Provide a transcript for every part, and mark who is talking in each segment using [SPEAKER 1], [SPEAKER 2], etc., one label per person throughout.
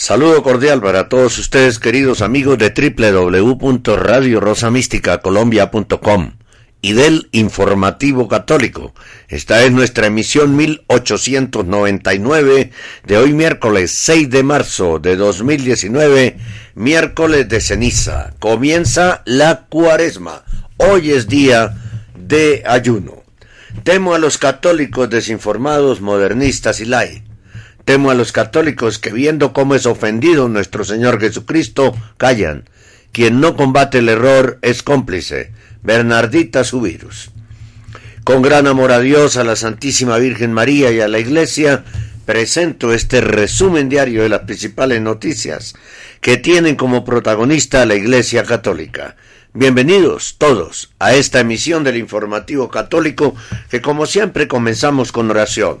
[SPEAKER 1] Saludo cordial para todos ustedes, queridos amigos de www.radiorosamísticacolombia.com y del Informativo Católico. Esta es nuestra emisión 1899 de hoy miércoles 6 de marzo de 2019, miércoles de ceniza. Comienza la cuaresma. Hoy es día de ayuno. Temo a los católicos desinformados, modernistas y lai. Temo a los católicos que viendo cómo es ofendido nuestro Señor Jesucristo, callan. Quien no combate el error es cómplice Bernardita Subirus. Con gran amor a Dios, a la Santísima Virgen María y a la Iglesia, presento este resumen diario de las principales noticias que tienen como protagonista a la Iglesia Católica. Bienvenidos todos a esta emisión del informativo católico que como siempre comenzamos con oración.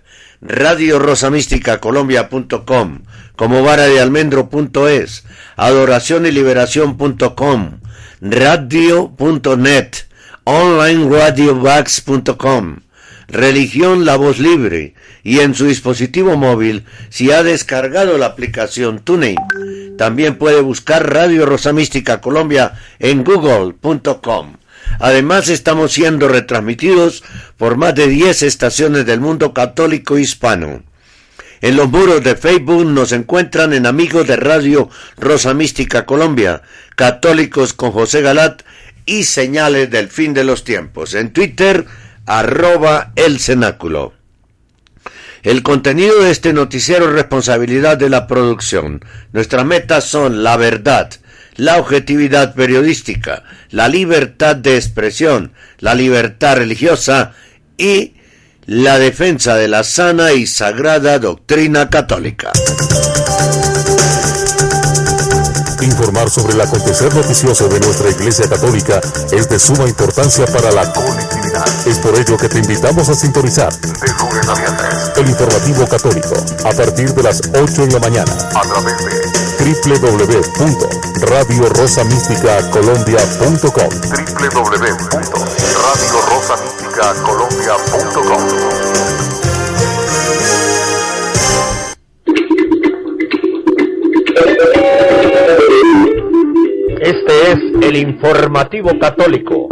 [SPEAKER 1] Radio Colombia.com, como vara de almendro.es, adoración y liberación.com, radio.net, onlineradiovax.com, religión La Voz Libre y en su dispositivo móvil si ha descargado la aplicación TuneIn. También puede buscar Radio Rosa Mística Colombia en google.com. Además estamos siendo retransmitidos por más de 10 estaciones del mundo católico hispano. En los muros de Facebook nos encuentran en Amigos de Radio Rosa Mística Colombia, Católicos con José Galat y Señales del Fin de los Tiempos. En Twitter, arroba el cenáculo. El contenido de este noticiero es responsabilidad de la producción. Nuestras metas son la verdad, la objetividad periodística, la libertad de expresión, la libertad religiosa y la defensa de la sana y sagrada doctrina católica.
[SPEAKER 2] Informar sobre el acontecer noticioso de nuestra Iglesia Católica es de suma importancia para la colectividad. Es por ello que te invitamos a sintonizar el informativo católico a partir de las 8 de la mañana a través de www.radiorosamísticacolombia.com www.radiorosamísticacolombia.com
[SPEAKER 3] Este es el informativo católico.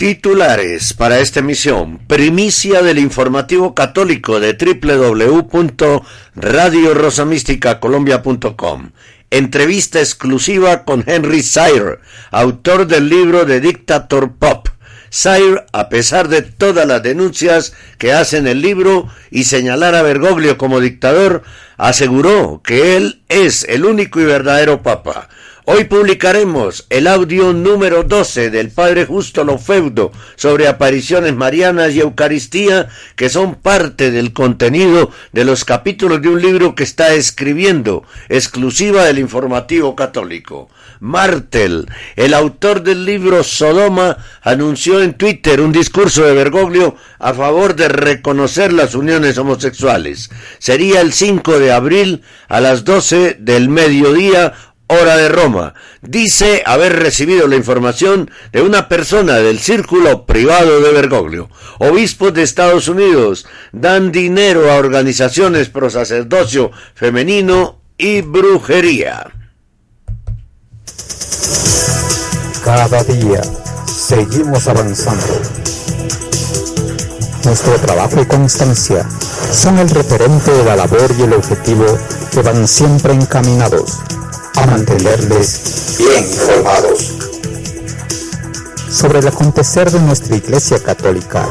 [SPEAKER 1] Titulares para esta emisión. Primicia del informativo católico de www.radiorosamísticacolombia.com. Entrevista exclusiva con Henry Sire, autor del libro de Dictator Pop. Sire, a pesar de todas las denuncias que hace en el libro y señalar a Bergoglio como dictador, aseguró que él es el único y verdadero papa. Hoy publicaremos el audio número 12 del Padre Justo Lofeudo sobre apariciones marianas y Eucaristía, que son parte del contenido de los capítulos de un libro que está escribiendo, exclusiva del informativo católico. Martel, el autor del libro Sodoma, anunció en Twitter un discurso de Bergoglio a favor de reconocer las uniones homosexuales. Sería el 5 de abril a las 12 del mediodía hora de Roma. Dice haber recibido la información de una persona del círculo privado de Bergoglio. Obispos de Estados Unidos dan dinero a organizaciones pro sacerdocio femenino y brujería.
[SPEAKER 4] Cada día seguimos avanzando Nuestro trabajo y constancia son el referente de la labor y el objetivo que van siempre encaminados a mantenerles bien informados sobre el acontecer de nuestra Iglesia Católica.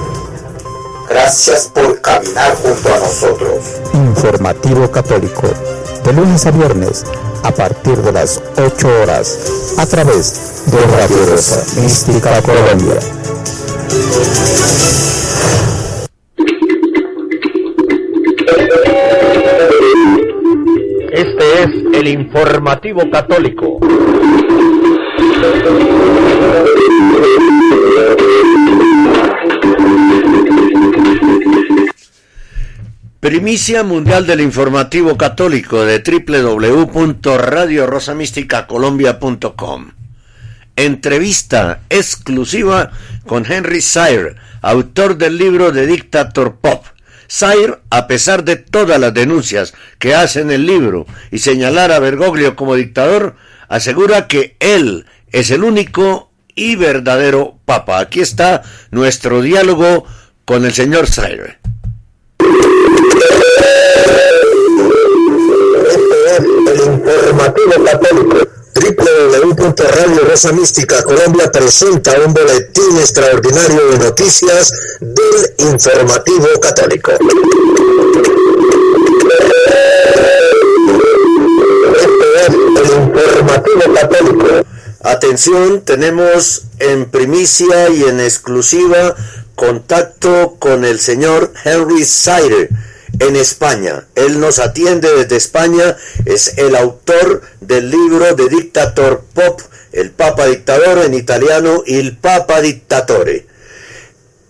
[SPEAKER 5] Gracias por caminar junto a nosotros.
[SPEAKER 4] Informativo Católico, de lunes a viernes, a partir de las 8 horas, a través de Radio Rosa Mística Colombia.
[SPEAKER 3] Informativo católico.
[SPEAKER 1] Primicia mundial del informativo católico de www.radiorosamísticacolombia.com. Entrevista exclusiva con Henry Sire, autor del libro de Dictator Pop. Sire, a pesar de todas las denuncias que hace en el libro y señalar a Bergoglio como dictador, asegura que él es el único y verdadero papa. Aquí está nuestro diálogo con el señor
[SPEAKER 5] informativo católico www.radio Rosa Mística Colombia presenta un boletín extraordinario de noticias del informativo católico. el informativo católico.
[SPEAKER 1] Atención, tenemos en primicia y en exclusiva contacto con el señor Henry Sider en España. Él nos atiende desde España, es el autor del libro de Dictator Pop, el Papa Dictador en italiano, Il Papa Dictatore.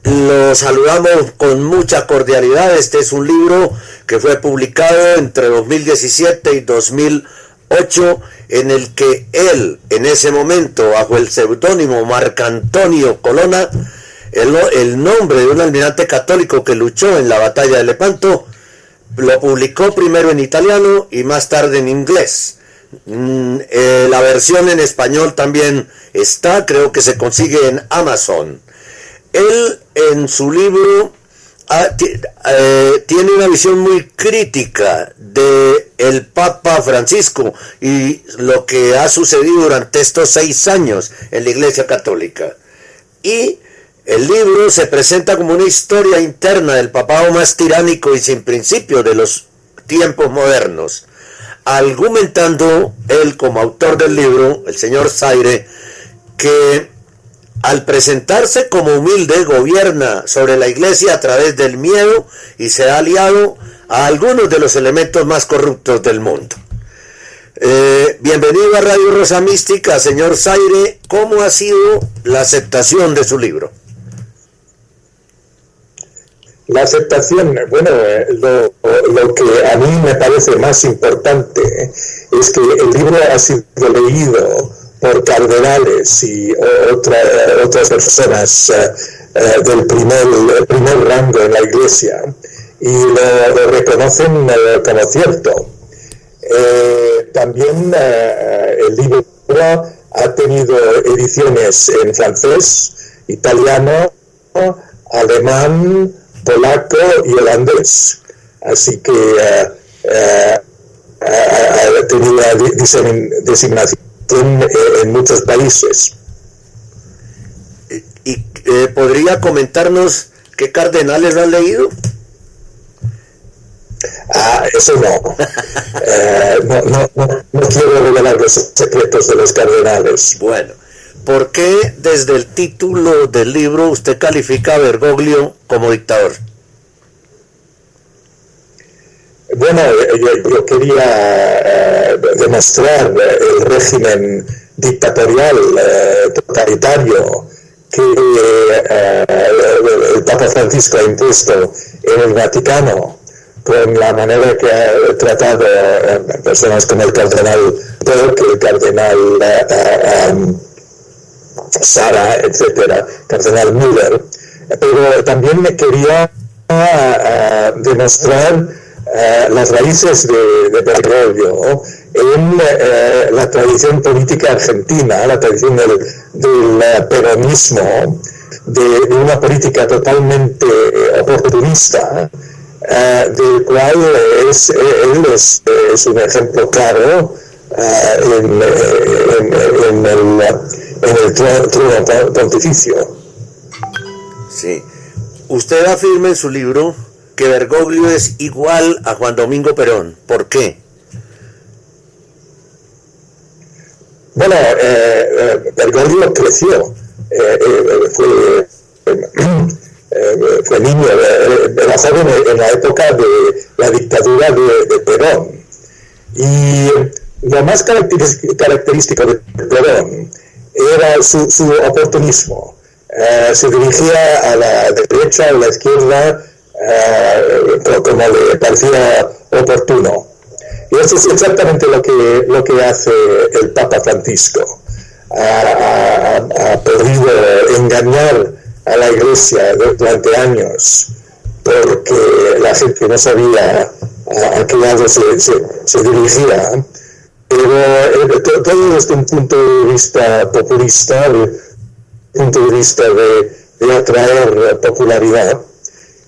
[SPEAKER 1] Lo saludamos con mucha cordialidad. Este es un libro que fue publicado entre 2017 y 2008 en el que él, en ese momento, bajo el seudónimo Marcantonio Colonna, el, el, nombre de un almirante católico que luchó en la batalla de Lepanto, lo publicó primero en italiano y más tarde en inglés. Mm, eh, la versión en español también está, creo que se consigue en Amazon. Él en su libro eh, tiene una visión muy crítica de el Papa Francisco y lo que ha sucedido durante estos seis años en la Iglesia Católica. Y el libro se presenta como una historia interna del papado más tiránico y sin principio de los tiempos modernos, argumentando él como autor del libro, el señor Zaire, que al presentarse como humilde gobierna sobre la iglesia a través del miedo y se ha aliado a algunos de los elementos más corruptos del mundo. Eh, bienvenido a Radio Rosa Mística, señor Zaire. ¿Cómo ha sido la aceptación de su libro?
[SPEAKER 5] La aceptación, bueno, eh, lo, que a mí me parece más importante es que el libro ha sido leído por cardenales y otras personas eh, eh, del primer, primer rango en la iglesia y lo, reconocen como cierto. también el libro ha tenido ediciones en francés, italiano, alemán, polaco y holandés. Así que eh, eh, ha tenido designación en muchos países.
[SPEAKER 1] ¿Y eh, podría comentarnos qué cardenales han leído?
[SPEAKER 5] Ah, eso no. no, no, no, no, quiero revelar los secretos de los cardenales.
[SPEAKER 1] Bueno, ¿Por qué desde el título del libro usted califica a Bergoglio como dictador?
[SPEAKER 5] Bueno, yo, quería eh, demostrar el régimen dictatorial, eh, totalitario, que eh, el Papa Francisco ha impuesto en el Vaticano, con la manera que ha tratado personas como el cardenal Burke, el cardenal Sara, etcétera, Cardenal Müller, pero también me quería ah, demostrar ah, las raíces de, de Bergoglio en eh, la tradición política argentina, la tradición del, peronismo, de, una política totalmente oportunista, del cual es, él es, un ejemplo claro en, en, el, en el trono pontificio.
[SPEAKER 1] Sí. Usted afirma en su libro que Bergoglio es igual a Juan Domingo Perón. ¿Por qué?
[SPEAKER 5] Bueno, eh, eh Bergoglio creció, eh, eh, fue, fue niño, era joven en la época de la dictadura de, Perón. Y lo más característico de Perón era su, su oportunismo. se dirigía a la derecha, a la izquierda, como le parecía oportuno. Y eso es exactamente lo que, lo que hace el Papa Francisco. Ha, podido engañar a la iglesia durante años porque la gente no sabía a, qué lado se, se, dirigía. Pero eh, todo desde un punto de vista populista, un punto de vista de, atraer popularidad.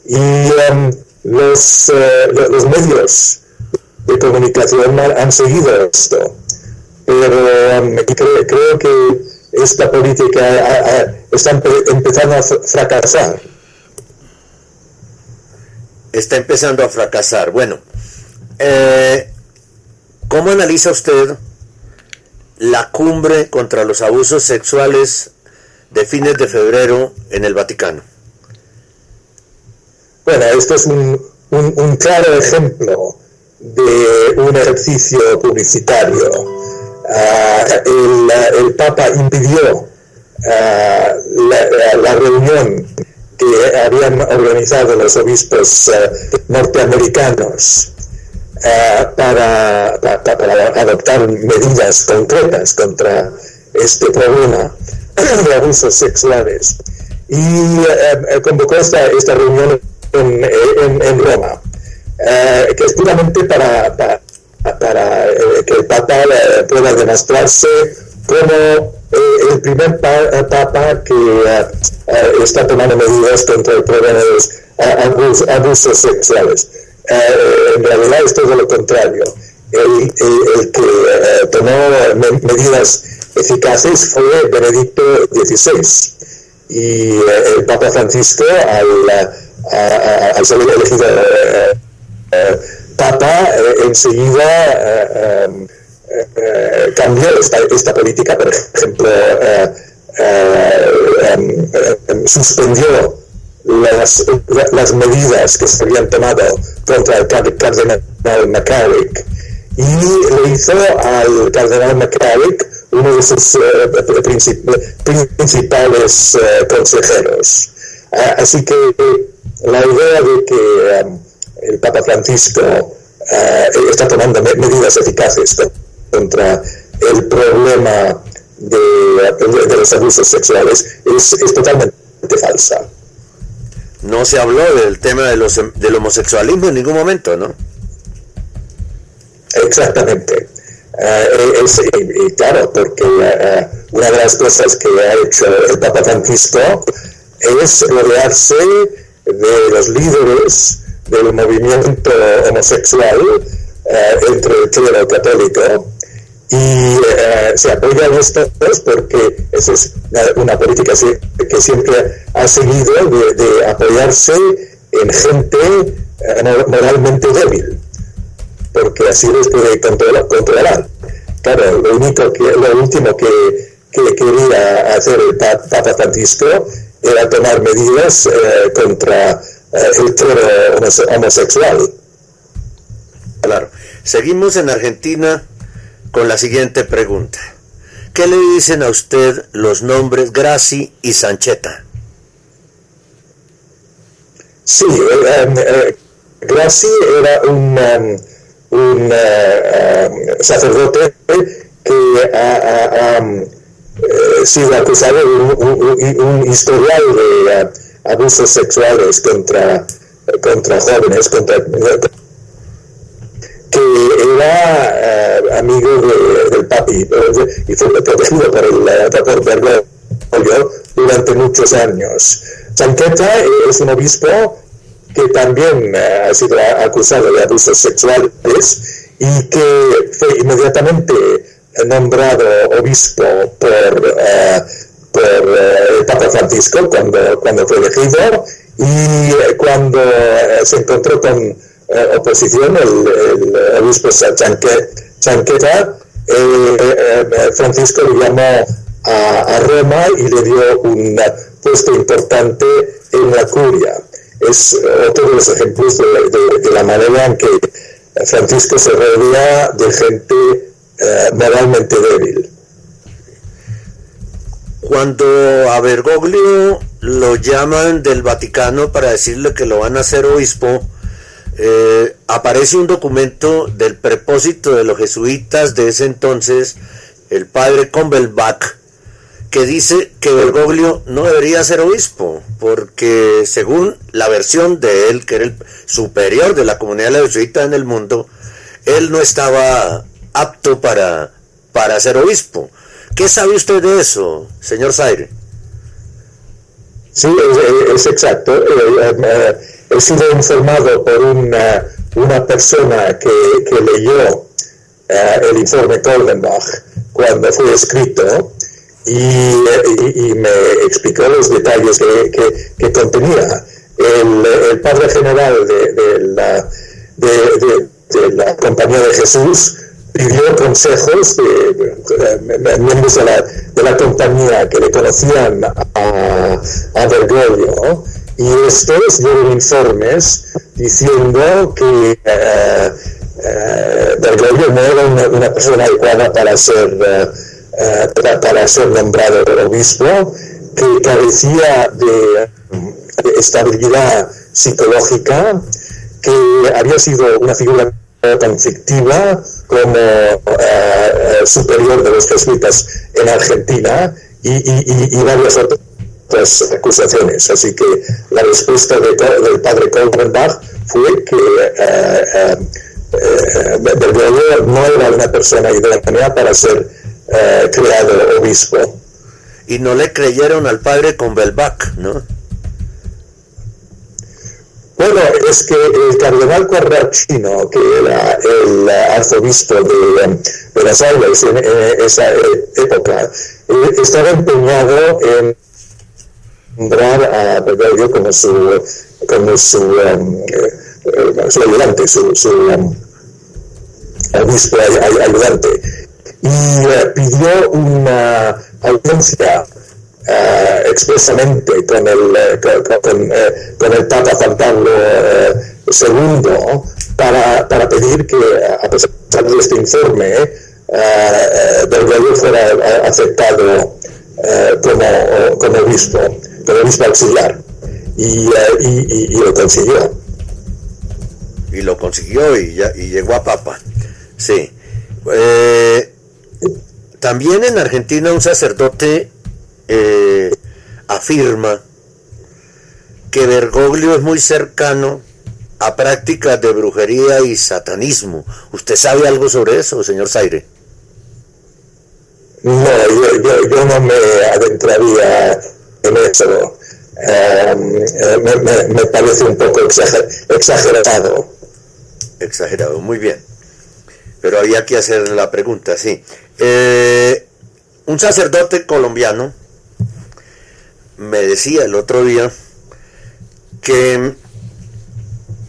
[SPEAKER 5] Y um, los, uh, los medios de comunicación han seguido esto. Pero um, creo, que esta política está empezando a fracasar.
[SPEAKER 1] Está empezando a fracasar. Bueno, eh, ¿cómo analiza usted la cumbre contra los abusos sexuales de fines de febrero en el Vaticano?
[SPEAKER 5] Bueno, esto es un, un, claro ejemplo de un ejercicio publicitario. Ah, el, Papa impidió ah, la, reunión que habían organizado los obispos ah, norteamericanos para, adoptar medidas concretas contra este problema de abusos sexuales. Y convocó esta, esta reunión en Roma. Eh, que es puramente para, para, eh, que el Papa eh, pueda demostrarse como el primer Papa que está tomando medidas contra el problema de los abusos, sexuales. En realidad es todo lo contrario. El, el, que tomó medidas eficaces fue Benedicto XVI y el Papa Francisco al, al ser elegido Papa eh, enseguida eh, eh, cambió esta, política, por ejemplo, suspendió las, las, medidas que se habían tomado contra el cardenal McCarrick y le hizo al cardenal McCarrick uno de sus principales consejeros. así que la idea de que el Papa Francisco eh, está tomando medidas eficaces contra el problema de, los abusos sexuales es, totalmente falsa.
[SPEAKER 1] No se habló del tema de los, del homosexualismo en ningún momento, ¿no?
[SPEAKER 5] Exactamente. Eh, y, claro, porque eh, una de las cosas que ha hecho el Papa Francisco es rodearse de los líderes del movimiento homosexual eh, entre el clero católico y eh, se apoyan estos porque esa es una, política que siempre ha seguido de, apoyarse en gente eh, moralmente débil porque así los puede controlar, controlar. Claro, lo, único que, lo último que, que quería hacer el Papa Francisco era tomar medidas contra el clero homosexual.
[SPEAKER 1] Claro. Seguimos en Argentina con la siguiente pregunta. ¿Qué le dicen a usted los nombres Graci y Sancheta?
[SPEAKER 5] Sí, eh, eh, Graci era un, um, un uh, um, sacerdote que ha, um, eh, sido acusado de un, historial de uh, abusos sexuales contra, contra jóvenes, contra, que era eh, amigo del papi y fue protegido por el por Bergoglio durante muchos años. Chanqueta es un obispo que también ha sido acusado de abusos sexuales y que fue inmediatamente nombrado obispo por, por el Papa Francisco cuando, cuando fue elegido y cuando se encontró con oposición, el, obispo Chanqueta, eh, eh, Francisco le llamó a, Roma y le dio un puesto importante en la curia. Es otro de los ejemplos de, la manera en que Francisco se rodea de gente eh, moralmente débil.
[SPEAKER 1] Cuando a Bergoglio lo llaman del Vaticano para decirle que lo van a hacer obispo, eh, aparece un documento del propósito de los jesuitas de ese entonces, el padre Convelbach, que dice que Bergoglio no debería ser obispo, porque según la versión de él, que era el superior de la comunidad de los jesuitas en el mundo, él no estaba apto para, para ser obispo. ¿Qué sabe usted de eso, señor Zaire?
[SPEAKER 5] Sí, es, exacto. Eh, eh, he sido informado por una, persona que, leyó eh, el informe Koldenbach cuando fue escrito y, me explicó los detalles que, contenía. El, padre general de, la, Compañía de Jesús pidió consejos de, miembros de la, compañía que le conocían a, a y estos dieron informes diciendo que eh, eh, no era una, persona adecuada para ser, eh, para, ser nombrado obispo, que carecía de, estabilidad psicológica, que había sido una figura tan fictiva como superior de los jesuitas en Argentina y, y, y acusaciones. Así que la respuesta del padre Kolbenbach fue que eh, eh, eh no era una persona idónea para ser eh, creado obispo.
[SPEAKER 1] Y no le creyeron al padre Kolbenbach, ¿no?
[SPEAKER 5] Bueno, es que el cardenal Corrachino, que era el arzobispo de Buenos Aires en esa época, estaba empeñado en nombrar a Bergoglio como su, como su, um, eh, su ayudante, su, su um, obispo ayudante. Y uh, pidió una audiencia uh, expresamente con el, con, el Papa Juan Pablo II para, para pedir que, a pesar de este informe, Bergoglio fuera aceptado como, como obispo pero obispo auxiliar. Y, eh, y, y, lo consiguió.
[SPEAKER 1] Y lo consiguió y, ya, y llegó a Papa. Sí. Eh, también en Argentina un sacerdote eh, afirma que Bergoglio es muy cercano a prácticas de brujería y satanismo. ¿Usted sabe algo sobre eso, señor Zaire?
[SPEAKER 5] No, yo, yo, yo no me adentraría en eso em, eh, me, parece un poco exagerado.
[SPEAKER 1] Exagerado, muy bien. Pero había que hacer la pregunta, sí. Eh, un sacerdote colombiano me decía el otro día que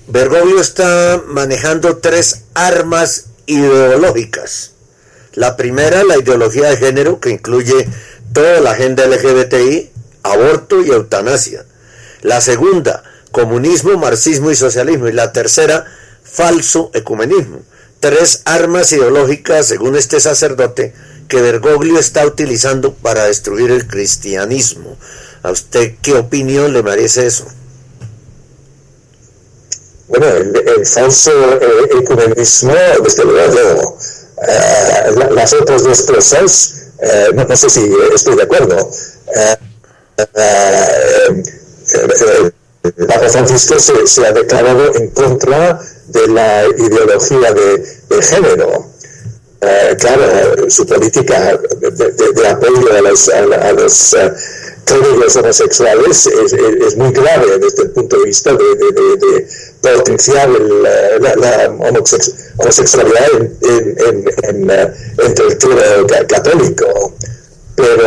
[SPEAKER 1] Bergoglio está manejando tres armas ideológicas. La primera, la ideología de género, que incluye toda la agenda LGBTI, aborto y eutanasia. La segunda, comunismo, marxismo y socialismo. Y la tercera, falso ecumenismo. Tres armas ideológicas, según este sacerdote, que Bergoglio está utilizando para destruir el cristianismo. ¿A usted qué opinión le merece eso?
[SPEAKER 5] Bueno, el, falso eh, ecumenismo, desde luego, eh, las otras dos cosas, eh, no, sé si estoy de acuerdo. Eh, el Papa Francisco se, ha declarado en contra de la ideología de, género. Eh, claro, su política de, apoyo a los, a, los clérigos homosexuales es, muy grave desde el punto de vista de, potenciar la, homosexualidad entre el clero católico. Pero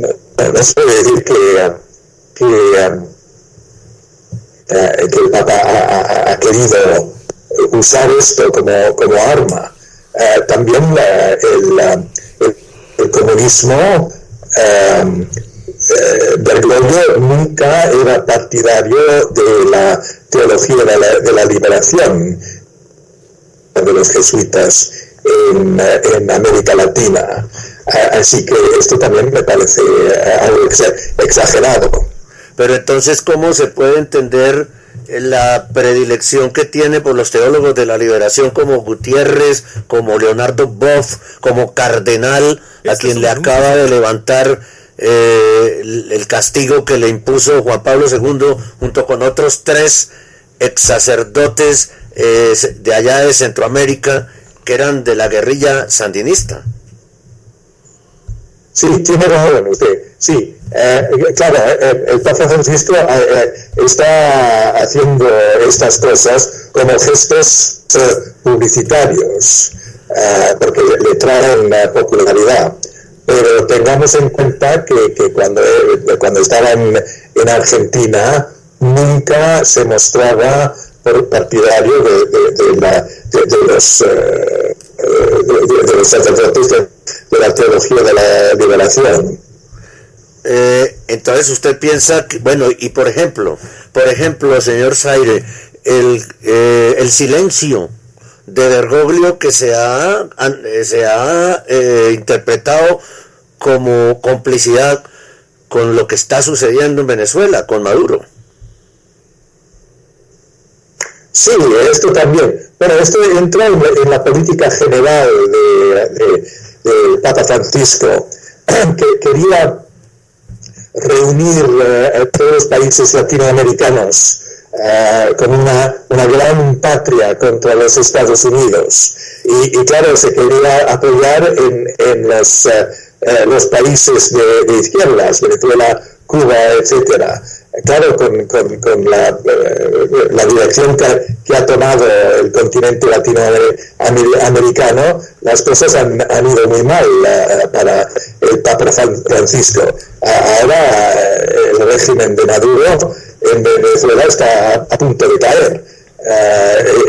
[SPEAKER 5] no se puede decir que, que, eh, el Papa ha, querido usar esto como, como arma. Eh, también el, el, comunismo eh, Bergoglio nunca era partidario de la teología de la, de la liberación de los jesuitas en, en América Latina. Así que esto también me parece algo exagerado.
[SPEAKER 1] Pero entonces, ¿cómo se puede entender la predilección que tiene por los teólogos de la liberación como Gutiérrez, como Leonardo Boff, como Cardenal, a quien le acaba de levantar eh, el, castigo que le impuso Juan Pablo II junto con otros tres ex sacerdotes eh, de allá de Centroamérica que eran de la guerrilla sandinista.
[SPEAKER 5] Sí, tiene razón usted. Sí, eh, claro, eh, el Papa Francisco eh, está haciendo estas cosas como gestos publicitarios, porque le, traen popularidad. Pero tengamos en cuenta que, que cuando, cuando estaba en, en, Argentina nunca se mostraba partidario de, de, de los, de, los sacerdotes de la teología de la liberación.
[SPEAKER 1] Eh, entonces usted piensa que, bueno, y por ejemplo, por ejemplo, señor Zaire, el, eh, el silencio de Bergoglio que se ha, eh, se ha interpretado como complicidad con lo que está sucediendo en Venezuela, con Maduro.
[SPEAKER 5] Sí, esto también. Bueno, esto entra en, la política general de del Papa Francisco, que quería reunir eh, a todos los países latinoamericanos eh, con una, una, gran patria contra los Estados Unidos. Y, claro, se quería apoyar en, en los, eh, los países de, de izquierdas, Venezuela, Cuba, etcétera claro, con, con, la, eh, la, dirección que, ha tomado el continente latinoamericano, las cosas han, ido muy mal eh, para el Papa Francisco. Ahora eh, el régimen de Maduro en Venezuela está a punto de caer.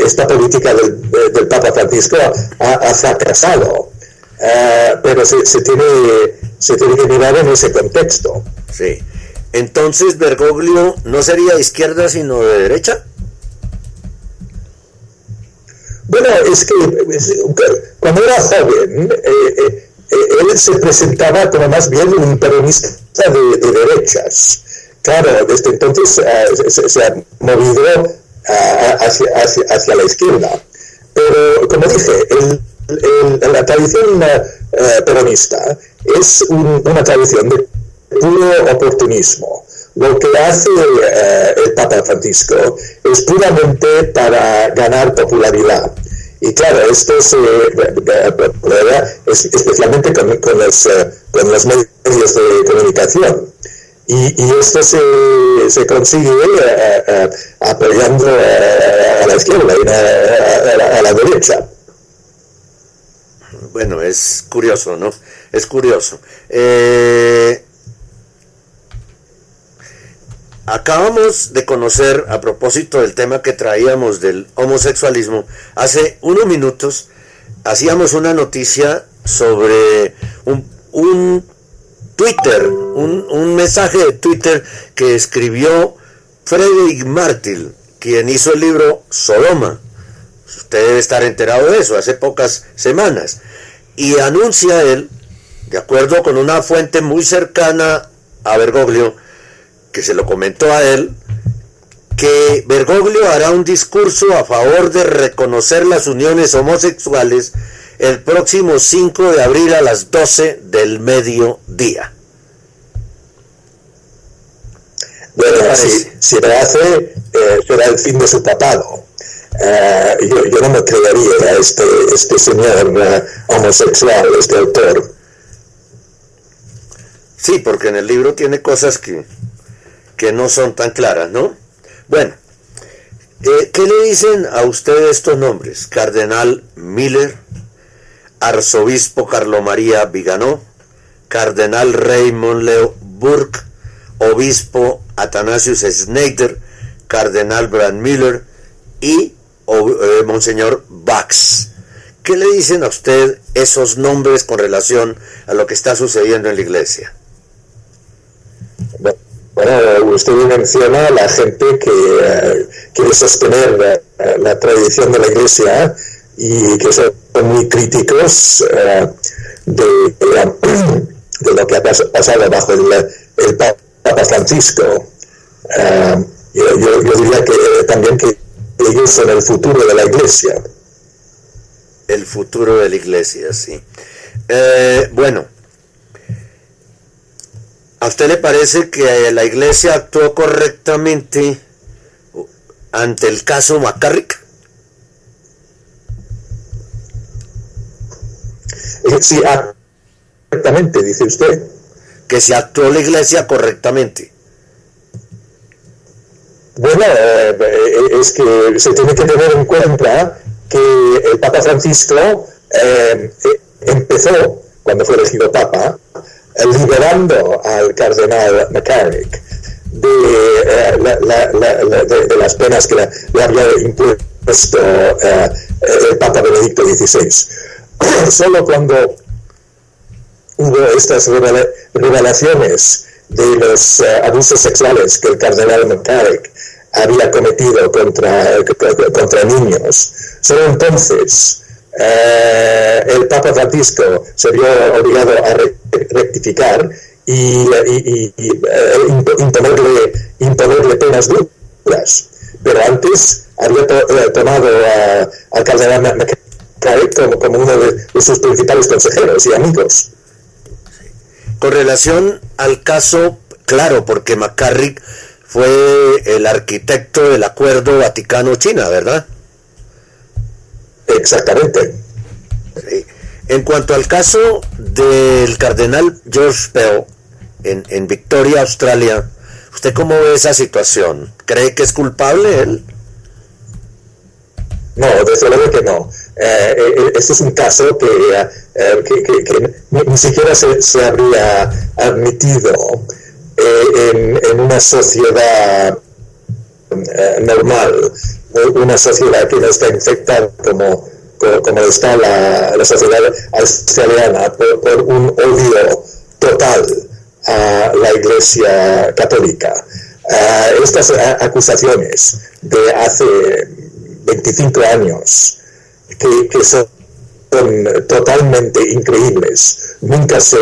[SPEAKER 5] esta política del, del, Papa Francisco ha, fracasado. pero se, se, tiene, se tiene que mirar en ese contexto.
[SPEAKER 1] Sí. Entonces, Bergoglio no sería de izquierda sino de derecha.
[SPEAKER 5] Bueno, es que cuando era joven, eh, eh, eh, él se presentaba como más bien un peronista de, derechas. Claro, desde entonces se, ha movido hacia, la izquierda. Pero, como dije, la tradición peronista es una tradición de puro oportunismo. Lo que hace eh, el Papa Francisco es puramente para ganar popularidad. Y claro, esto se especialmente con, con, los, eh, con, los, medios de comunicación. Y, y esto se, se consigue eh, apoyando a la izquierda y a, a, la derecha.
[SPEAKER 1] Bueno, es curioso, ¿no? Es curioso. Eh, Acabamos de conocer, a propósito del tema que traíamos del homosexualismo, hace unos minutos hacíamos una noticia sobre un, Twitter, un, mensaje de Twitter que escribió Frederick Martil, quien hizo el libro Sodoma. Usted debe estar enterado de eso, hace pocas semanas. Y anuncia él, de acuerdo con una fuente muy cercana a Bergoglio, que se lo comentó a él, que Bergoglio hará un discurso a favor de reconocer las uniones homosexuales el próximo 5 de abril a las 12 del mediodía.
[SPEAKER 5] Bueno, si, si lo hace, eh, será el fin de su papado. Eh, yo, no me creería a este, este señor eh, homosexual, este autor.
[SPEAKER 1] Sí, porque en el libro tiene cosas que, que no son tan claras, ¿no? Bueno, eh, ¿qué le dicen a usted estos nombres? Cardenal Miller, Arzobispo Carlo María Viganó, Cardenal Raymond Leo Burke, Obispo Athanasius Schneider, Cardenal Brand Miller y eh, Monseñor Bax. ¿Qué le dicen a usted esos nombres con relación a lo que está sucediendo en la iglesia?
[SPEAKER 5] Bueno, usted menciona a la gente que eh, quiere sostener la, tradición de la iglesia y que son muy críticos eh, de, lo que ha pasado bajo el, Papa Francisco. yo, diría que también que ellos son el futuro de la iglesia.
[SPEAKER 1] El futuro de la iglesia, sí. Eh, bueno, ¿a usted le parece que la iglesia actuó correctamente ante el caso McCarrick?
[SPEAKER 5] Eh, sí, ah, correctamente, dice usted.
[SPEAKER 1] Que se actuó la iglesia correctamente.
[SPEAKER 5] Bueno, eh, eh, es que se tiene que tener en cuenta que el Papa Francisco eh, empezó, cuando fue elegido Papa, liberando al cardenal McCarrick de, de, las penas que le, había impuesto el Papa Benedicto XVI. Solo cuando hubo estas revelaciones de los abusos sexuales que el cardenal McCarrick había cometido contra, contra niños. Solo entonces eh, el Papa Francisco se vio obligado a rectificar y, eh, imponerle, imponerle penas duras. Pero antes había eh, tomado al cardenal McCarrick como, como, uno de, sus principales consejeros y amigos.
[SPEAKER 1] Con relación al caso, claro, porque McCarrick fue el arquitecto del acuerdo Vaticano-China, ¿verdad?
[SPEAKER 5] Exactamente.
[SPEAKER 1] En cuanto al caso del cardenal George Pell en, en Victoria, Australia, ¿usted cómo ve esa situación? ¿Cree que es culpable él?
[SPEAKER 5] No, desde luego que no. Eh, eh este es un caso que, eh, que, ni, siquiera se, se habría admitido eh, en, una sociedad eh, normal, una sociedad que no está infectada como, como, está la, sociedad australiana por, un odio total a la Iglesia Católica. estas acusaciones de hace 25 años, que, son totalmente increíbles, nunca se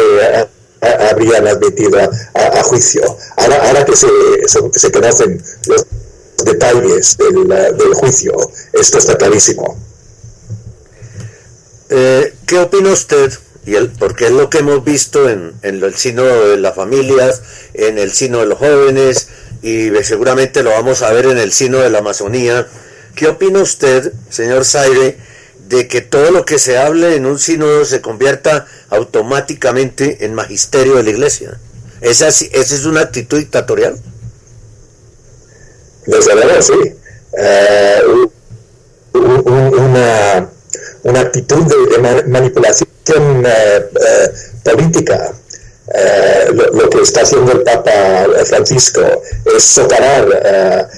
[SPEAKER 5] habrían admitido a, juicio. Ahora, ahora que se, se, conocen los detalles del, juicio, esto está clarísimo.
[SPEAKER 1] Eh, ¿Qué opina usted? Y el, porque es lo que hemos visto en, el sino de las familias, en el sino de los jóvenes, y seguramente lo vamos a ver en el sino de la Amazonía. ¿Qué opina usted, señor Zaire, de que todo lo que se hable en un sínodo se convierta automáticamente en magisterio de la iglesia. ¿Esa, esa es una actitud dictatorial?
[SPEAKER 5] Desde luego, sí. Eh, una, una, actitud de, manipulación eh, eh, política. Lo, que está haciendo el Papa Francisco es socarar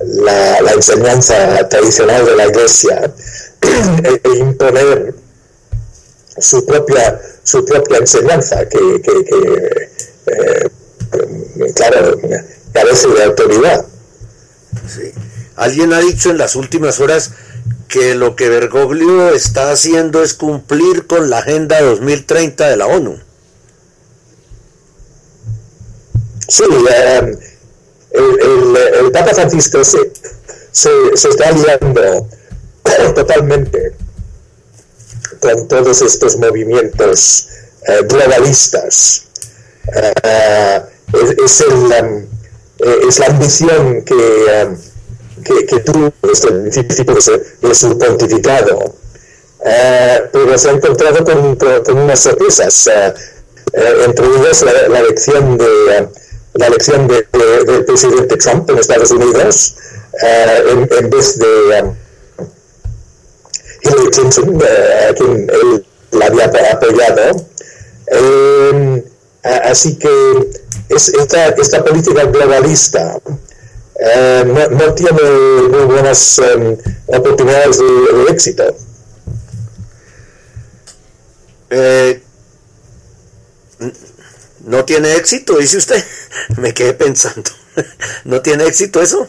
[SPEAKER 5] la, la enseñanza tradicional de la iglesia e, e imponer su propia, su propia enseñanza, que, eh, claro, carece de autoridad.
[SPEAKER 1] Alguien ha dicho en las últimas horas que lo que Bergoglio está haciendo es cumplir con la Agenda 2030 de la ONU.
[SPEAKER 5] Sí, eh, el, Papa Francisco se, se, se está aliando totalmente con todos estos movimientos eh, globalistas. Eh, es, el, um, eh, es, la ambición que, um, que, tuvo desde el principio de su, pontificado, pero se ha encontrado con, con, unas sorpresas. entre ellos la, elección de la elección de, del presidente Trump en Estados Unidos en, en, vez de Hillary Clinton, a quien él la había apoyado. así que es esta, esta política globalista eh, no, tiene muy buenas em, oportunidades de, éxito.
[SPEAKER 1] Eh, no tiene éxito, dice usted. Me quedé pensando. ¿No tiene éxito eso?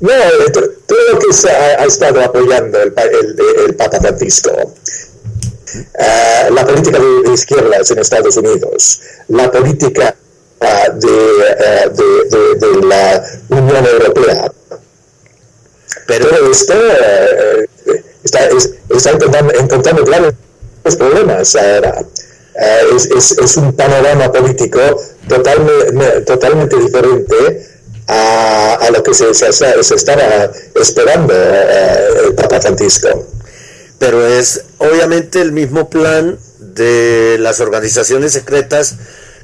[SPEAKER 5] No, todo lo que se ha, estado apoyando el, el, Papa Francisco, eh, la política de, izquierdas en Estados Unidos, la política eh, de, de, la Unión Europea. Pero Todo esto eh, está, está encontrando, graves problemas ahora. Eh, es, es, es, un panorama político totalmente, totalmente diferente a, a, lo que se, se, se estaba esperando el Papa Francisco.
[SPEAKER 1] Pero es obviamente el mismo plan de las organizaciones secretas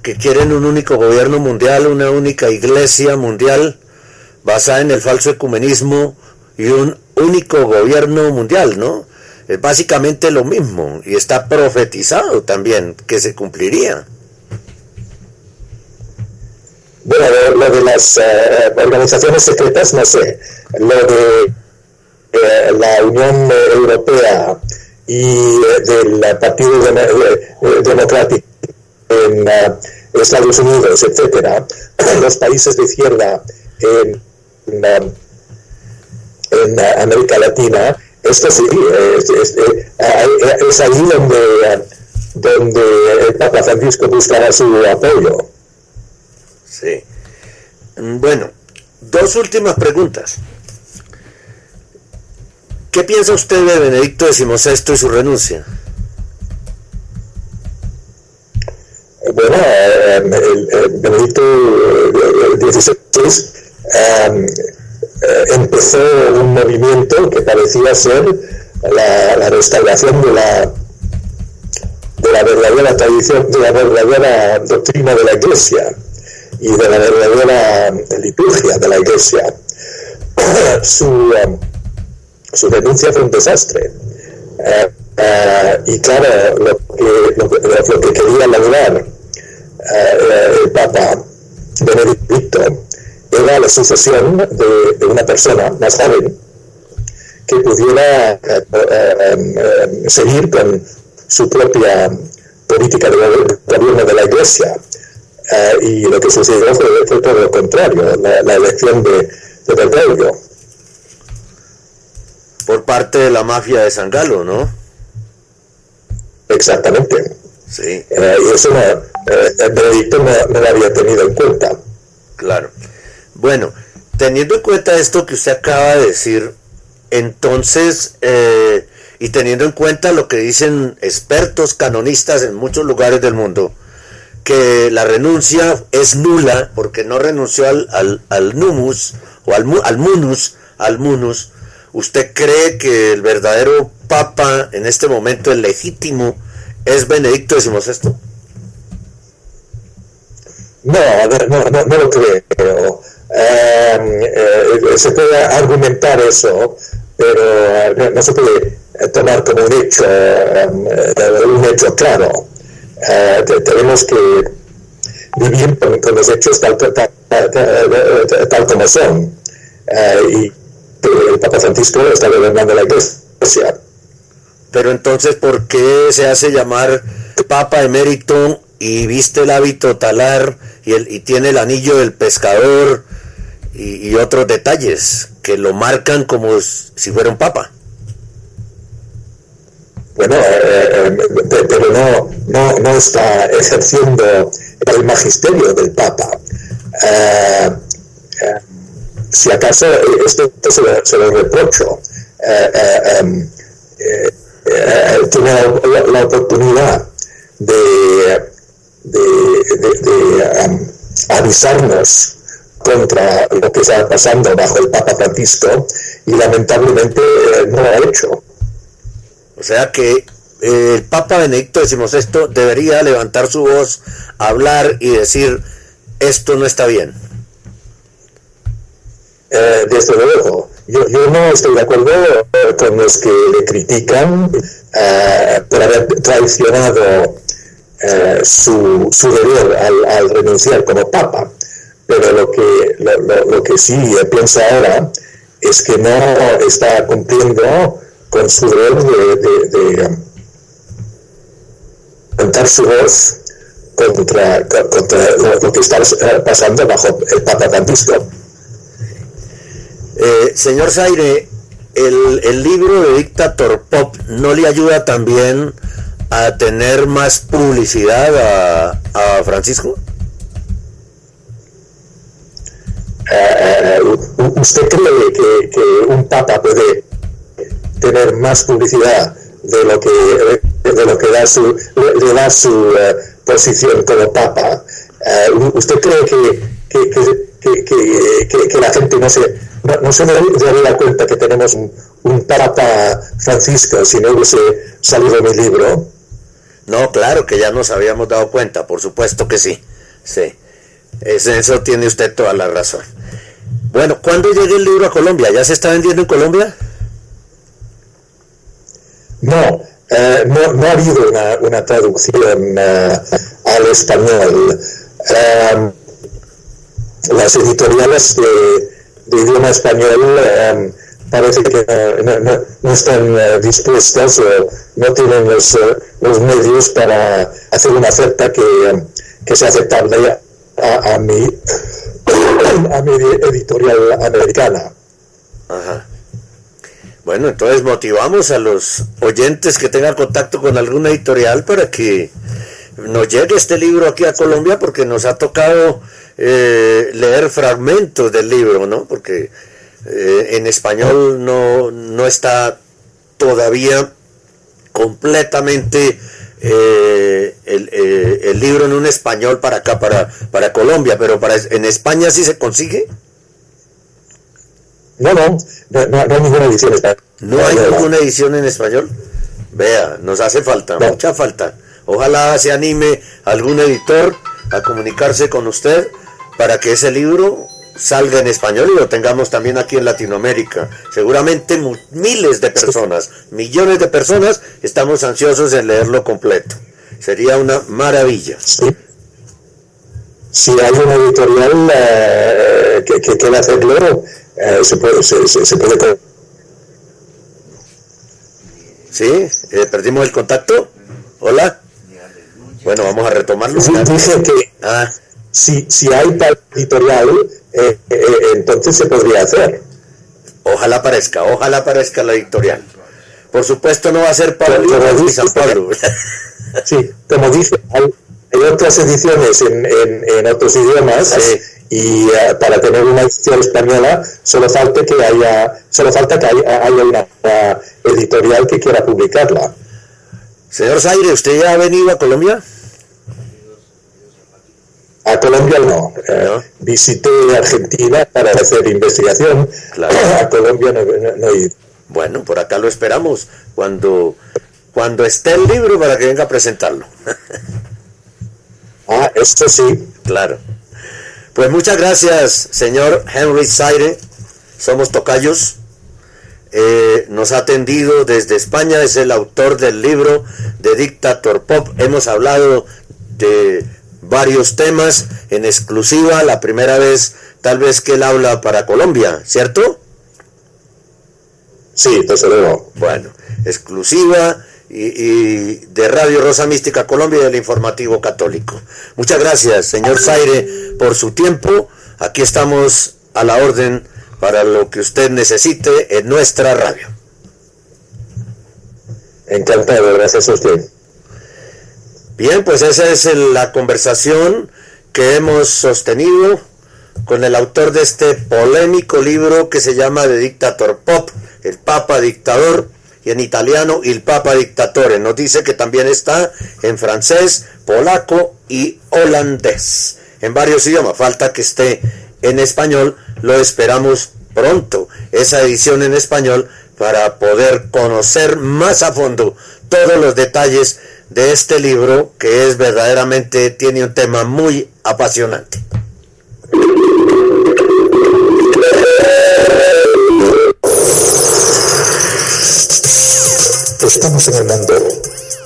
[SPEAKER 1] que quieren un único gobierno mundial, una única iglesia mundial basada en el falso ecumenismo y un único gobierno mundial, ¿no? Es básicamente lo mismo y está profetizado también que se cumpliría.
[SPEAKER 5] Bueno, lo, de las eh, organizaciones secretas, no sé. Lo de eh, la Unión Europea y eh, del Partido Democrático en uh, Estados Unidos, etcétera, los países de izquierda en, en, uh, América Latina, esto sí, es, es, es ahí donde, donde el Papa Francisco buscará su apoyo.
[SPEAKER 1] Sí. Bueno, dos últimas preguntas. ¿Qué piensa usted de Benedicto XVI y su renuncia?
[SPEAKER 5] bueno, eh, el, Benedicto XVI em, eh, empezó un movimiento que parecía ser la, restauración de la de la verdadera tradición, de la verdadera doctrina de la Iglesia y de la verdadera liturgia de la Iglesia. su, em, su denuncia fue un desastre. Eh, y claro, lo que, lo, que quería lograr eh, el Papa Benedicto era la sucesión de, una persona más joven que pudiera eh, eh, seguir con su propia política de gobierno de la Iglesia. y lo que sucedió fue, todo lo contrario, la, elección de, de.
[SPEAKER 1] Por parte de la mafia de San Galo, ¿no?
[SPEAKER 5] Exactamente.
[SPEAKER 1] Sí.
[SPEAKER 5] y eso eh, el Benedicto no, lo había tenido en cuenta.
[SPEAKER 1] Claro. Bueno, teniendo en cuenta esto que usted acaba de decir, entonces, eh, y teniendo en cuenta lo que dicen expertos canonistas en muchos lugares del mundo, que la renuncia es nula porque no renunció al, al, al numus o al, al munus, al munus, ¿usted cree que el verdadero papa en este momento, el legítimo, es Benedicto XVI?
[SPEAKER 5] No, no, no, no lo creo. Em, eh, se puede argumentar eso, pero eh, no, se puede tomar como un hecho, em, eh, un hecho claro. tenemos que vivir con, los hechos tal, como son. y el Papa Francisco está gobernando la iglesia.
[SPEAKER 1] Pero entonces, ¿por qué se hace llamar Papa emérito y viste el hábito talar y, el, y tiene el anillo del pescador y, otros detalles que lo marcan como si fuera un papa.
[SPEAKER 5] Bueno, eh, eh, pero no, no, no, está ejerciendo el magisterio del papa. Eh, si acaso esto, se, lo, se, lo, reprocho, em, tiene la, oportunidad de de, um, avisarnos contra lo que está pasando bajo el Papa Francisco y lamentablemente eh, no lo ha hecho.
[SPEAKER 1] O sea que eh, el Papa Benedicto esto debería levantar su voz, hablar y decir, esto no está bien.
[SPEAKER 5] Eh, desde luego, yo, no estoy de acuerdo con los que le critican por haber traicionado su, su, deber al, renunciar como Papa. Pero lo que, lo, lo que sí piensa ahora es que no está cumpliendo con su deber de, um, cantar su voz contra, contra lo, que está eh, pasando bajo el Papa Francisco.
[SPEAKER 1] Eh, señor Zaire, el, el, libro de Dictator Pop no le ayuda también a tener más publicidad a, a Francisco?
[SPEAKER 5] Uh, ¿Usted cree que, que, un papa puede tener más publicidad de lo que de lo que da su le, da su uh, posición como papa? ¿Usted cree que, que, que, la gente no se no, no se daría cuenta que tenemos un, un papa Francisco si no hubiese salido mi libro?
[SPEAKER 1] No, claro que ya nos habíamos dado cuenta, por supuesto que sí. Sí. eso tiene usted toda la razón. Bueno, ¿cuándo llegue el libro a Colombia? ¿Ya se está vendiendo en Colombia?
[SPEAKER 5] No, eh, no, ha habido una, traducción eh, al español. Eh, las editoriales de, idioma español parece que no, están dispuestas o no tienen los, los, medios para hacer una oferta que, que sea aceptable a, a mí a mi editorial americana.
[SPEAKER 1] Ajá. Bueno, entonces motivamos a los oyentes que tengan contacto con alguna editorial para que nos llegue este libro aquí a Colombia porque nos ha tocado eh, leer fragmentos del libro, ¿no? Porque eh, en español no, no está todavía completamente eh, eh, el, libro en un español para acá, para, para Colombia, pero para, en España sí se consigue.
[SPEAKER 5] No, no, no, hay ninguna edición en español.
[SPEAKER 1] ¿No hay ninguna edición en español? Vea, nos hace falta, mucha falta. Ojalá se anime algún editor a comunicarse con usted para que ese libro salga en español y lo tengamos también aquí en Latinoamérica. Seguramente miles de personas, millones de personas estamos ansiosos en leerlo completo. Sería una maravilla.
[SPEAKER 5] Si hay una editorial eh, que, que quiera hacerlo, eh, se puede... Se, se, puede...
[SPEAKER 1] ¿Sí? Eh, ¿Perdimos el contacto? ¿Hola? Bueno, vamos a retomarlo.
[SPEAKER 5] Sí, dice que... Ah si, si hay tal editorial, eh, eh, entonces se podría hacer.
[SPEAKER 1] Ojalá aparezca, ojalá aparezca la editorial. Por supuesto no va a ser Pablo y San Pablo.
[SPEAKER 5] sí, como dice, hay, otras ediciones en, en, otros idiomas y eh, para tener una edición española solo falta que haya, solo falta que haya, una, editorial que quiera publicarla.
[SPEAKER 1] Señor Zaire, ¿usted ya ha venido a Colombia?
[SPEAKER 5] A Colombia no. Eh, visité Argentina para hacer investigación. A Colombia no, no, he ido.
[SPEAKER 1] Bueno, por acá lo esperamos cuando, cuando esté el libro para que venga a presentarlo.
[SPEAKER 5] ah, eso sí.
[SPEAKER 1] Claro. Pues muchas gracias, señor Henry Zaire. Somos tocayos. Eh, nos ha atendido desde España, es el autor del libro de Dictator Pop. Hemos hablado de varios temas en exclusiva, la primera vez tal vez que él habla para Colombia, ¿cierto?
[SPEAKER 5] Sí, desde luego.
[SPEAKER 1] Bueno, exclusiva y, de Radio Rosa Mística Colombia y del Informativo Católico. Muchas gracias, señor Zaire, por su tiempo. Aquí estamos a la orden para lo que usted necesite en nuestra radio.
[SPEAKER 5] Encantado, gracias a usted.
[SPEAKER 1] Bien, pues esa es la conversación que hemos sostenido con el autor de este polémico libro que se llama The Dictator Pop, el Papa Dictador, y en italiano Il Papa Dictatore. Nos dice que también está en francés, polaco y holandés. En varios idiomas. Falta que esté en español. Lo esperamos pronto. Esa edición en español para poder conocer más a fondo todos los detalles de este libro que es verdaderamente, tiene un tema muy apasionante.
[SPEAKER 5] Estamos en el mundo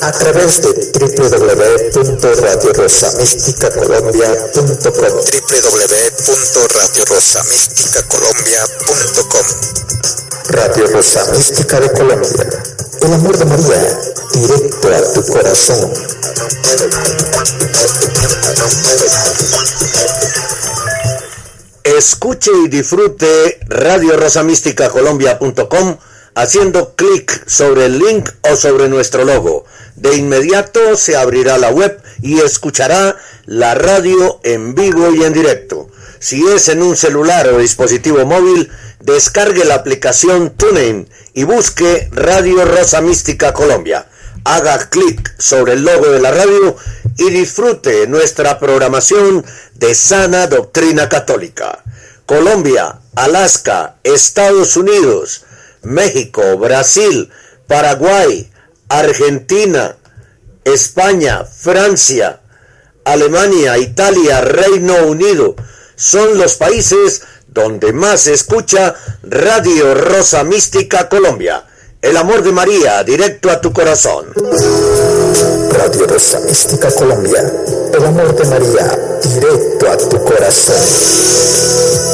[SPEAKER 5] a través de www.radiorosamisticacolombia.com www.radiorosamisticacolombia.com Radio Rosa Mística de Colombia el amor de María directo a tu corazón
[SPEAKER 1] Escuche y disfrute Radio Colombia.com haciendo clic sobre el link o sobre nuestro logo. De inmediato se abrirá la web y escuchará la radio en vivo y en directo. Si es en un celular o dispositivo móvil, descargue la aplicación TuneIn y busque Radio Rosa Mística Colombia. Haga clic sobre el logo de la radio y disfrute nuestra programación de sana doctrina católica. Colombia, Alaska, Estados Unidos, México, Brasil, Paraguay, Argentina, España, Francia, Alemania, Italia, Reino Unido, son los países donde más se escucha Radio Rosa Mística Colombia. El amor de María, directo a tu corazón.
[SPEAKER 5] Radio Rosa Mística Colombia. El amor de María, directo a tu corazón.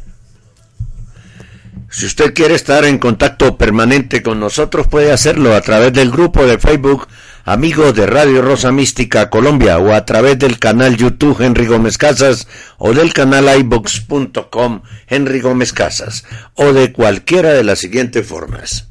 [SPEAKER 1] Si usted quiere estar en contacto permanente con nosotros, puede hacerlo a través del grupo de Facebook Amigos de Radio Rosa Mística Colombia o a través del canal YouTube Henry Gómez Casas o del canal iBox.com Henry Gómez Casas o de cualquiera de las siguientes formas.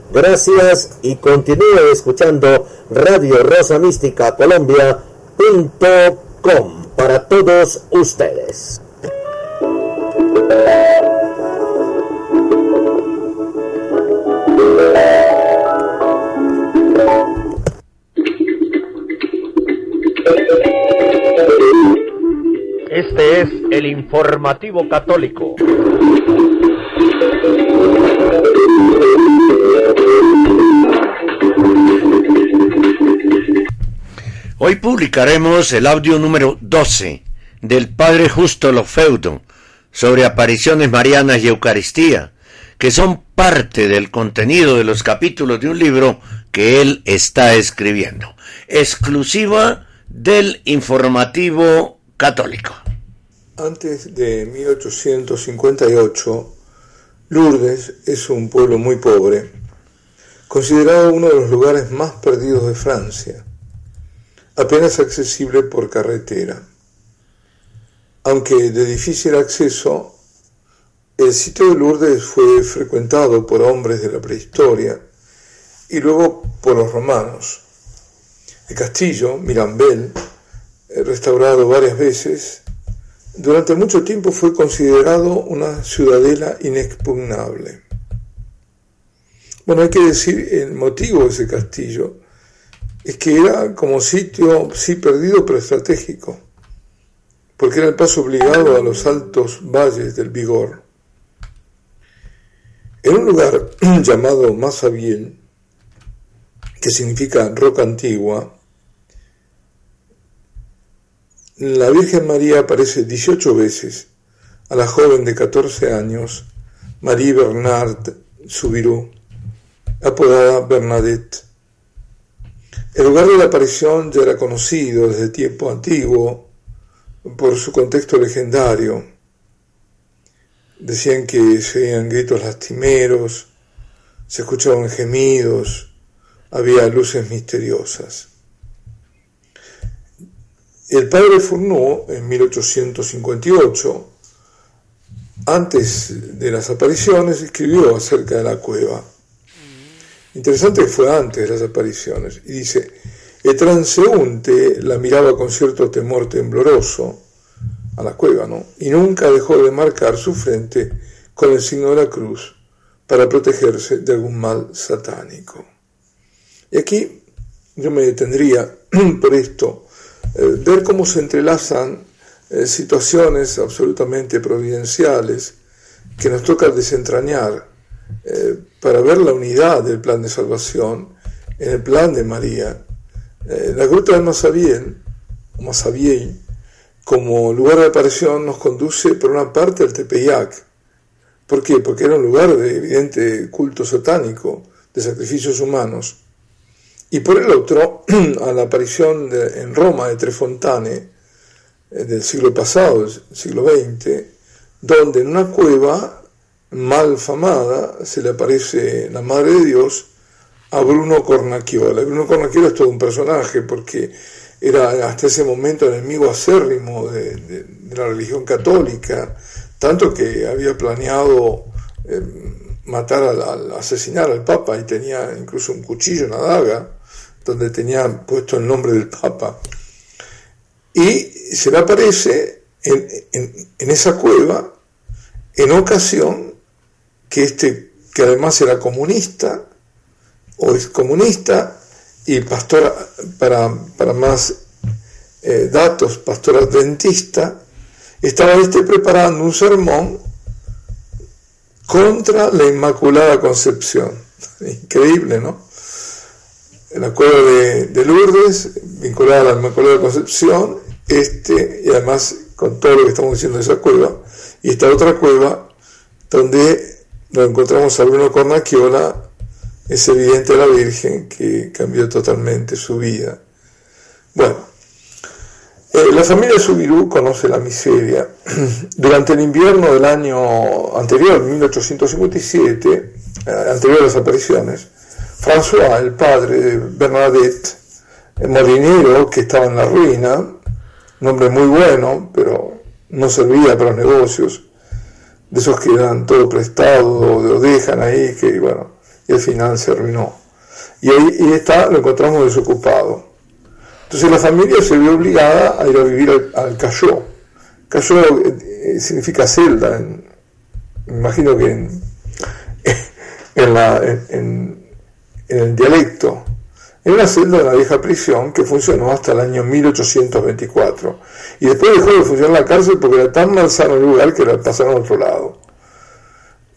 [SPEAKER 1] Gracias y continúe escuchando Radio Rosa Mística Colombia.com para todos ustedes.
[SPEAKER 3] Este es el informativo católico.
[SPEAKER 1] Hoy publicaremos el audio número 12 del Padre Justo Lofeudo sobre apariciones marianas y Eucaristía, que son parte del contenido de los capítulos de un libro que él está escribiendo, exclusiva del informativo católico.
[SPEAKER 6] Antes de 1858, Lourdes es un pueblo muy pobre, considerado uno de los lugares más perdidos de Francia apenas accesible por carretera. Aunque de difícil acceso, el sitio de Lourdes fue frecuentado por hombres de la prehistoria y luego por los romanos. El castillo, Mirambel, eh, restaurado varias veces, durante mucho tiempo fue considerado una ciudadela inexpugnable. Bueno, hay que decir el motivo de ese castillo es que era como sitio, sí perdido, pero estratégico, porque era el paso obligado a los altos valles del Vigor. En un lugar llamado Masabiel, que significa roca antigua, la Virgen María aparece 18 veces a la joven de 14 años, Marie Bernard Subirú, apodada Bernadette. El lugar de la aparición ya era conocido desde tiempo antiguo por su contexto legendario. Decían que se oían gritos lastimeros, se escuchaban gemidos, había luces misteriosas. El padre Fourneau, en 1858, antes de las apariciones, escribió acerca de la cueva. Interesante que fue antes de las apariciones. Y dice, el transeúnte la miraba con cierto temor tembloroso a la cueva, ¿no? Y nunca dejó de marcar su frente con el signo de la cruz para protegerse de algún mal satánico. Y aquí yo me detendría por esto eh, ver cómo se entrelazan eh, situaciones absolutamente providenciales que nos toca desentrañar eh, para ver la unidad del plan de salvación en el plan de María. la gruta de Masabiel, o Masabiel, como lugar de aparición nos conduce por una parte al Tepeyac. ¿Por qué? Porque era un lugar de evidente culto satánico, de sacrificios humanos y por el otro a la aparición en Roma de Trefontane eh, del siglo pasado, del siglo XX, donde en una cueva mal famada se le aparece la Madre de Dios a Bruno Cornacchiola. Bruno Cornacchiola es todo un personaje porque era hasta ese momento enemigo acérrimo de, la religión católica, tanto que había planeado eh, matar, al, asesinar al Papa y tenía incluso un cuchillo, una daga, donde tenía puesto el nombre del Papa. Y se le aparece en, esa cueva, en ocasión, que este, que además era comunista, o es comunista, y pastor, para, para más eh, datos, pastor adventista, estaba este preparando un sermón contra la Inmaculada Concepción. Increíble, ¿no? la cueva de, Lourdes, vinculada a la Inmaculada Concepción, este, y además con todo lo que estamos diciendo de esa cueva, y esta otra cueva, donde nos encontramos a Bruno Cornacchiola, es evidente la Virgen que cambió totalmente su vida. Bueno, eh, la familia Subirú conoce la miseria. Durante el invierno del año anterior, 1857, eh, anterior a las apariciones, François, el padre de Bernadette, el molinero que estaba en la ruina, un hombre muy bueno, pero no servía para los negocios, de esos que dan todo prestado o dejan ahí, que bueno, y al final se arruinó. Y ahí y está, lo encontramos desocupado. Entonces la familia se vio obligada a ir a vivir al, Cayó. Cayó eh, significa celda, me imagino que en en el dialecto, en una celda de la vieja prisión que funcionó hasta el año 1824. Y después dejó de funcionar la cárcel porque era tan malsano el lugar que la pasaron a otro lado.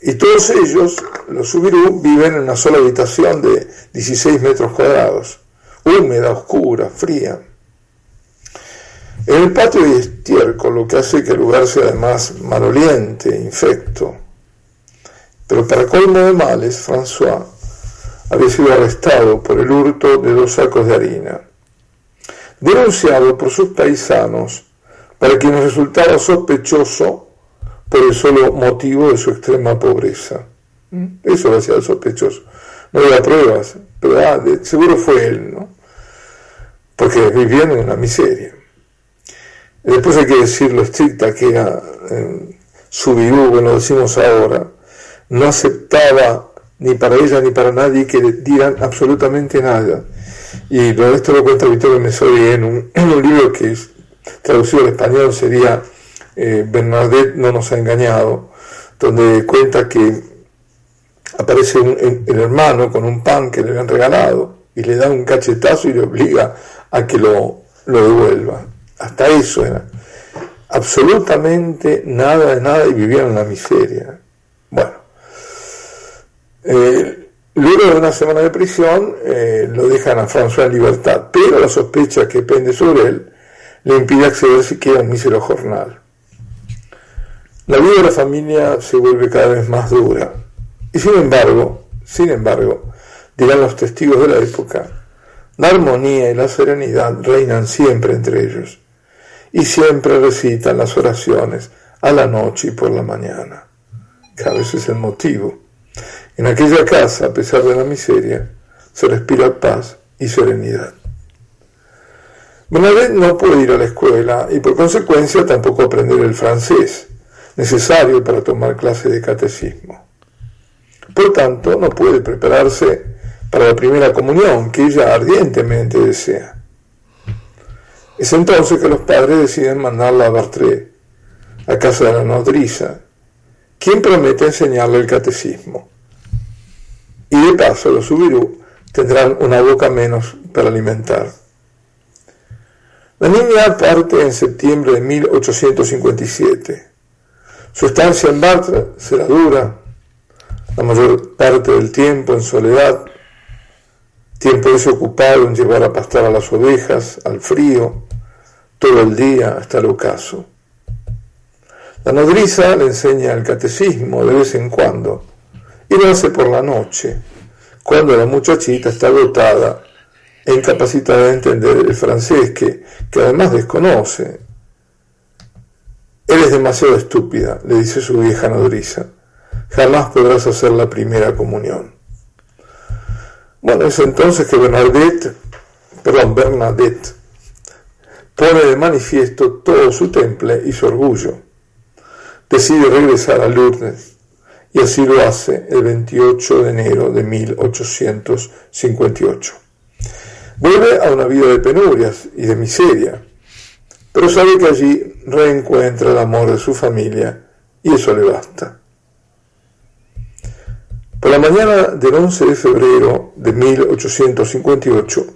[SPEAKER 6] Y todos ellos, los Subirú, viven en una sola habitación de 16 metros cuadrados, húmeda, oscura, fría. En el patio hay estiércol, lo que hace que el lugar sea además maloliente, infecto. Pero para colmo de males, François había sido arrestado por el hurto de dos sacos de harina, denunciado por sus paisanos, para quienes resultaba sospechoso por el solo motivo de su extrema pobreza. ¿Mm? Eso lo hacía sospechoso. No había pruebas, pero ah, seguro fue él, ¿no? Porque vivían en una miseria. Después hay que decir lo estricta que era eh, su virú, lo decimos ahora, no aceptaba ni para ella ni para nadie que digan absolutamente nada. Y lo, esto lo cuenta Vittorio Mesori en un, en un libro que es traducido al español sería eh, Bernadette no nos ha engañado, donde cuenta que aparece el hermano con un pan que le habían regalado y le da un cachetazo y le obliga a que lo, lo devuelva. Hasta eso era. Absolutamente nada de nada y vivían en la miseria. Eh, luego de una semana de prisión eh, lo dejan a François en libertad, pero la sospecha que pende sobre él le impide acceder siquiera a un mísero jornal. La vida de la familia se vuelve cada vez más dura. Y sin embargo, sin embargo, dirán los testigos de la época, la armonía y la serenidad reinan siempre entre ellos, y siempre recitan las oraciones a la noche y por la mañana. Cada vez es el motivo. En aquella casa, a pesar de la miseria, se respira paz y serenidad. Bernadette no puede ir a la escuela y por consecuencia tampoco aprender el francés, necesario para tomar clase de catecismo. Por tanto, no puede prepararse para la primera comunión que ella ardientemente desea. Es entonces que los padres deciden mandarla a Bartré, a casa de la nodriza, quien promete enseñarle el catecismo. Y de paso los subirú tendrán una boca menos para alimentar. La niña parte en septiembre de 1857. Su estancia en Bartra será dura, la mayor parte del tiempo en soledad, tiempo desocupado en llevar a pastar a las ovejas, al frío, todo el día hasta el ocaso. La nodriza le enseña el catecismo de vez en cuando y lo hace por la noche, cuando la muchachita está dotada e incapacitada de entender el francés que, que además desconoce. Eres demasiado estúpida, le dice su vieja nodriza. Jamás podrás hacer la primera comunión. Bueno, es entonces que Bernadette, perdón, Bernadette, pone de manifiesto todo su temple y su orgullo. Decide regresar a Lourdes y así lo hace el 28 de enero de 1858. Vuelve a una vida de penurias y de miseria, pero sabe que allí reencuentra el amor de su familia y eso le basta. Por la mañana del 11 de febrero de 1858,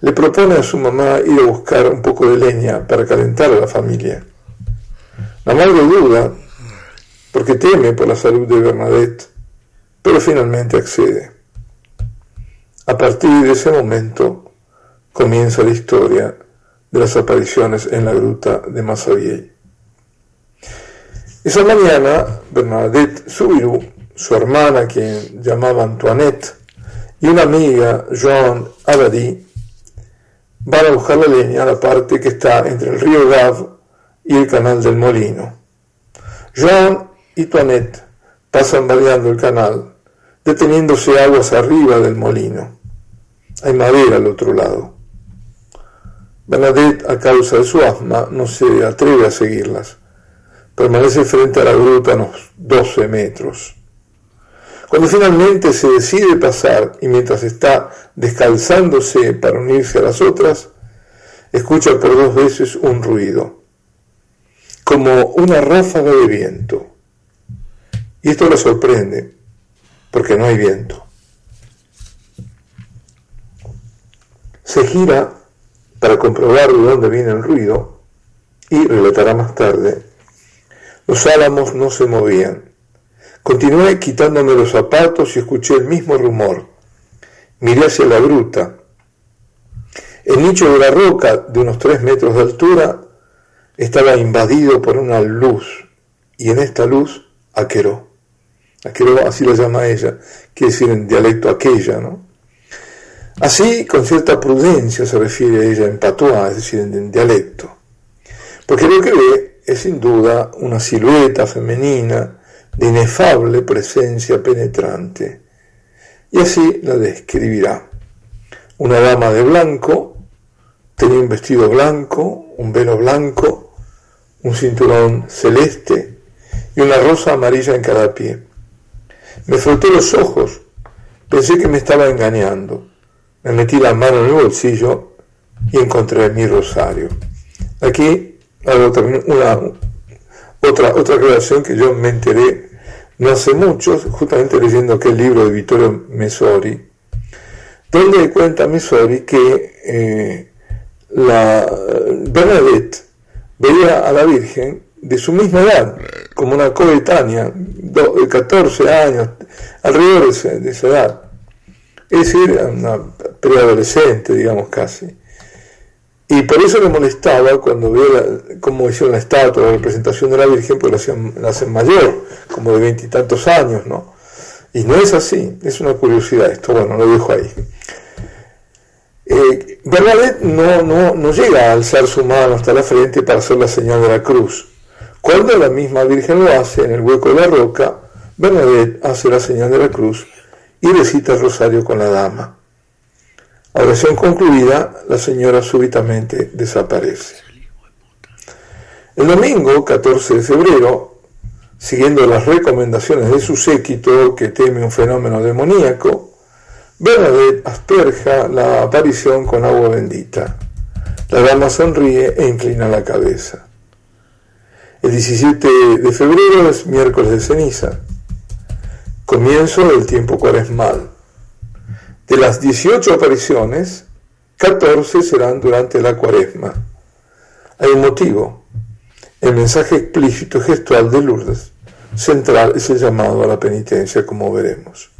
[SPEAKER 6] le propone a su mamá ir a buscar un poco de leña para calentar a la familia. La madre duda, porque teme por la salud de Bernadette, pero finalmente accede. A partir de ese momento comienza la historia de las apariciones en la gruta de Massabielle. Esa mañana, Bernadette Subiru, su hermana, quien llamaba Antoinette, y una amiga, Joan Abadie, van a buscar la leña a la parte que está entre el río Gav y el canal del molino. Joan y Antoinette pasan variando el canal deteniéndose aguas arriba del molino. Hay madera al otro lado. Bernadette, a causa de su asma, no se atreve a seguirlas. Permanece frente a la gruta unos 12 metros. Cuando finalmente se decide pasar y mientras está descalzándose para unirse a las otras, escucha por dos veces un ruido, como una ráfaga de viento. Y esto la sorprende, porque no hay viento. Se gira para comprobar de dónde viene el ruido y relatará más tarde, los álamos no se movían. Continué quitándome los zapatos y escuché el mismo rumor. Miré hacia la gruta. El nicho de la roca, de unos tres metros de altura, estaba invadido por una luz, y en esta luz, aqueró. Aqueró, así lo llama ella, quiere decir en dialecto aquella, ¿no? Así, con cierta prudencia se refiere ella en patois, es decir, en, dialecto. Porque lo que ve es sin duda una silueta femenina de inefable presencia penetrante. Y así la describirá. Una dama de blanco, tenía un vestido blanco, un velo blanco, un cinturón celeste y una rosa amarilla en cada pie. Me froté los ojos, pensé que me estaba engañando. Me metí la mano en el bolsillo y encontré mi rosario. Aquí hago también otra, otra aclaración que yo me enteré no hace mucho, justamente leyendo aquel libro de Vittorio Mesori, donde cuenta Mesori que eh, la Bernadette veía a la Virgen de su misma edad, como una coetánea, de 14 años, alrededor de esa, edad. Es decir, una preadolescente, digamos casi. Y por eso le molestaba cuando veía cómo hicieron la estatua, la representación de la Virgen, pues la hacen, la hacen mayor, como de veintitantos años, ¿no? Y no es así, es una curiosidad esto, bueno, lo dejo ahí. Eh, Bernadette no, no, no llega a alzar su mano hasta la frente para hacer la señal de la cruz. Cuando la misma Virgen lo hace en el hueco de la roca, Bernadette hace la señal de la cruz y recita el rosario con la dama. Oración concluida, la señora súbitamente desaparece. El domingo, 14 de febrero, siguiendo las recomendaciones de su séquito que teme un fenómeno demoníaco, Bernadette asperja la aparición con agua bendita. La dama sonríe e inclina la cabeza. El 17 de febrero es miércoles de ceniza, comienzo del tiempo cuaresmal. De las 18 apariciones, 14 serán durante la cuaresma. Hay un motivo. El mensaje explícito gestual de Lourdes central es el llamado a la penitencia, como veremos.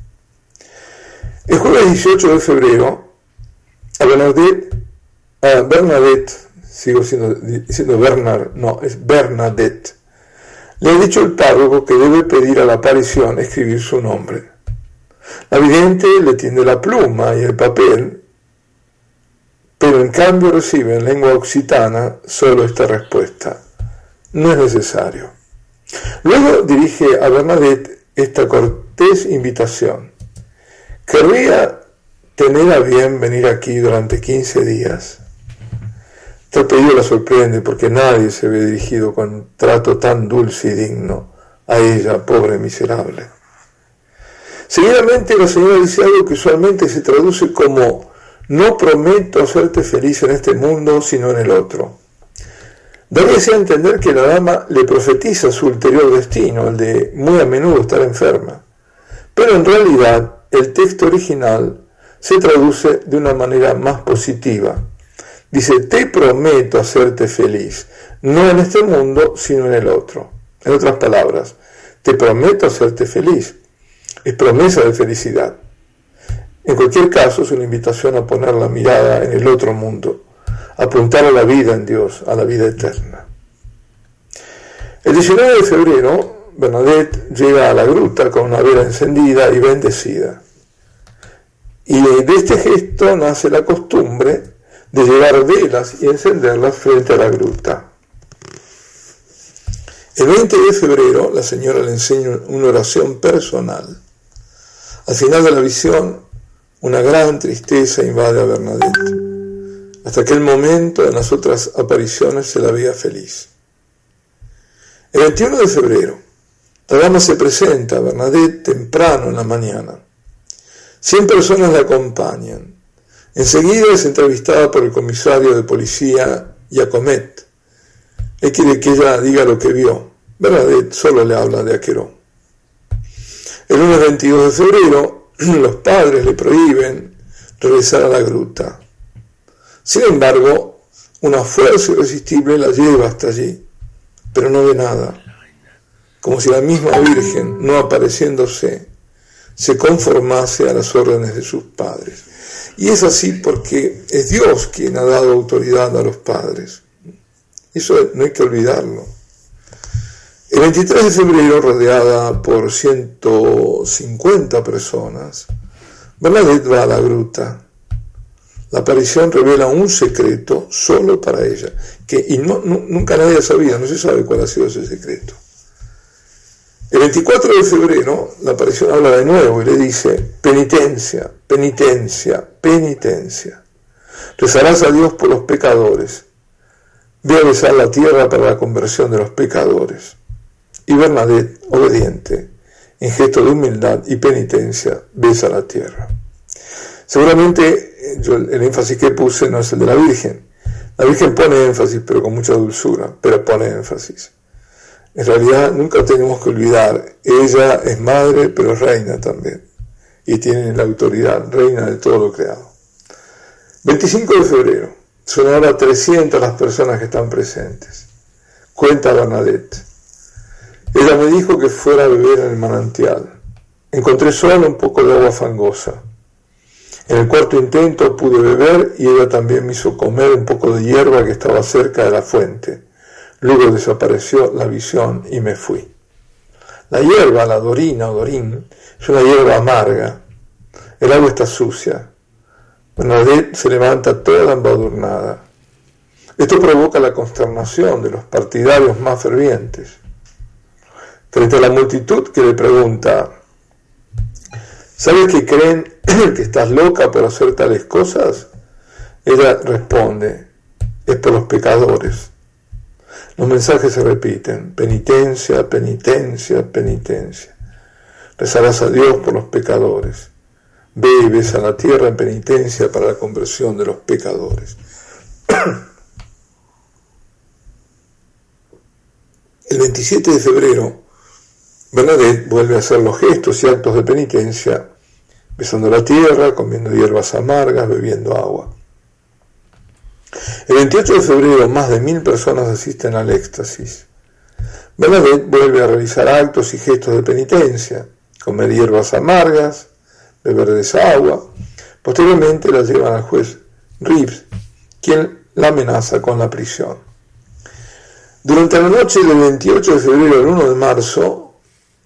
[SPEAKER 6] El jueves 18 de febrero, a Bernadette, sigo diciendo Bernard, no, es Bernadette, le ha dicho el párroco que debe pedir a la aparición escribir su nombre. La vidente le tiende la pluma y el papel, pero en cambio recibe en lengua occitana solo esta respuesta. No es necesario. Luego dirige a Bernadette esta cortés invitación. Querría tener a bien venir aquí durante 15 días. Este pedido la sorprende porque nadie se ve dirigido con trato tan dulce y digno a ella, pobre miserable. Seguidamente la señora dice algo que usualmente se traduce como no prometo hacerte feliz en este mundo, sino en el otro. Daríase a entender que la dama le profetiza su ulterior destino, el de muy a menudo estar enferma. Pero en realidad el texto original se traduce de una manera más positiva. Dice, te prometo hacerte feliz, no en este mundo, sino en el otro. En otras palabras, te prometo hacerte feliz es promesa de felicidad. En cualquier caso, es una invitación a poner la mirada en el otro mundo, a apuntar a la vida en Dios, a la vida eterna. El 19 de febrero, Bernadette llega a la gruta con una vela encendida y bendecida. Y de este gesto nace la costumbre de llevar velas y encenderlas frente a la gruta. El 20 de febrero la señora le enseña una oración personal al final de la visión, una gran tristeza invade a Bernadette. Hasta aquel momento, en las otras apariciones, se la veía feliz. El 21 de febrero, la dama se presenta a Bernadette temprano en la mañana. Cien personas la acompañan. Enseguida es entrevistada por el comisario de policía Jacomet. Él quiere que ella diga lo que vio. Bernadette solo le habla de Aquerón. El lunes 22 de febrero, los padres le prohíben regresar a la gruta. Sin embargo, una fuerza irresistible la lleva hasta allí, pero no ve nada, como si la misma Virgen, no apareciéndose, se conformase a las órdenes de sus padres. Y es así porque es Dios quien ha dado autoridad a los padres. Eso no hay que olvidarlo. El 23 de febrero, rodeada por 150 personas, Bernadette va a la gruta. La aparición revela un secreto solo para ella, que y no, nunca nadie ha sabido, no se sabe cuál ha sido ese secreto. El 24 de febrero, la aparición habla de nuevo y le dice, penitencia, penitencia, penitencia. Rezarás a Dios por los pecadores ve a besar la tierra para la conversión de los pecadores. Y Bernadette, obediente, en gesto de humildad y penitencia, besa la tierra. Seguramente eh, el énfasis que puse no es el de la Virgen. La Virgen pone énfasis, pero con mucha dulzura, pero pone énfasis. En realidad nunca tenemos que olvidar, ella es madre, pero reina también. Y tiene la autoridad, reina de todo lo creado. 25 de febrero, son ahora 300 las personas que están presentes. Cuenta Bernadette. Ella me dijo que fuera a beber en el manantial. Encontré solo un poco de agua fangosa. En el cuarto intento pude beber y ella también me hizo comer un poco de hierba que estaba cerca de la fuente. Luego desapareció la visión y me fui. La hierba, la dorina o dorín, es una hierba amarga. El agua está sucia. Bernadette se levanta toda embadurnada. Esto provoca la consternación de los partidarios más fervientes. Frente a la multitud que le pregunta, ¿sabes que creen que estás loca por hacer tales cosas? Ella responde, es por los pecadores. Los mensajes se repiten, penitencia, penitencia, penitencia. Rezarás a Dios por los pecadores. Ve y besa la tierra en penitencia para la conversión de los pecadores. El 27 de febrero, Bernadette vuelve a hacer los gestos y actos de penitencia, besando la tierra, comiendo hierbas amargas, bebiendo agua. El 28 de febrero, más de mil personas asisten al éxtasis. Bernadette vuelve a realizar actos y gestos de penitencia, comer hierbas amargas, beber de esa agua. Posteriormente la llevan al juez Reeves, quien la amenaza con la prisión. Durante la noche del 28 de febrero al 1 de marzo,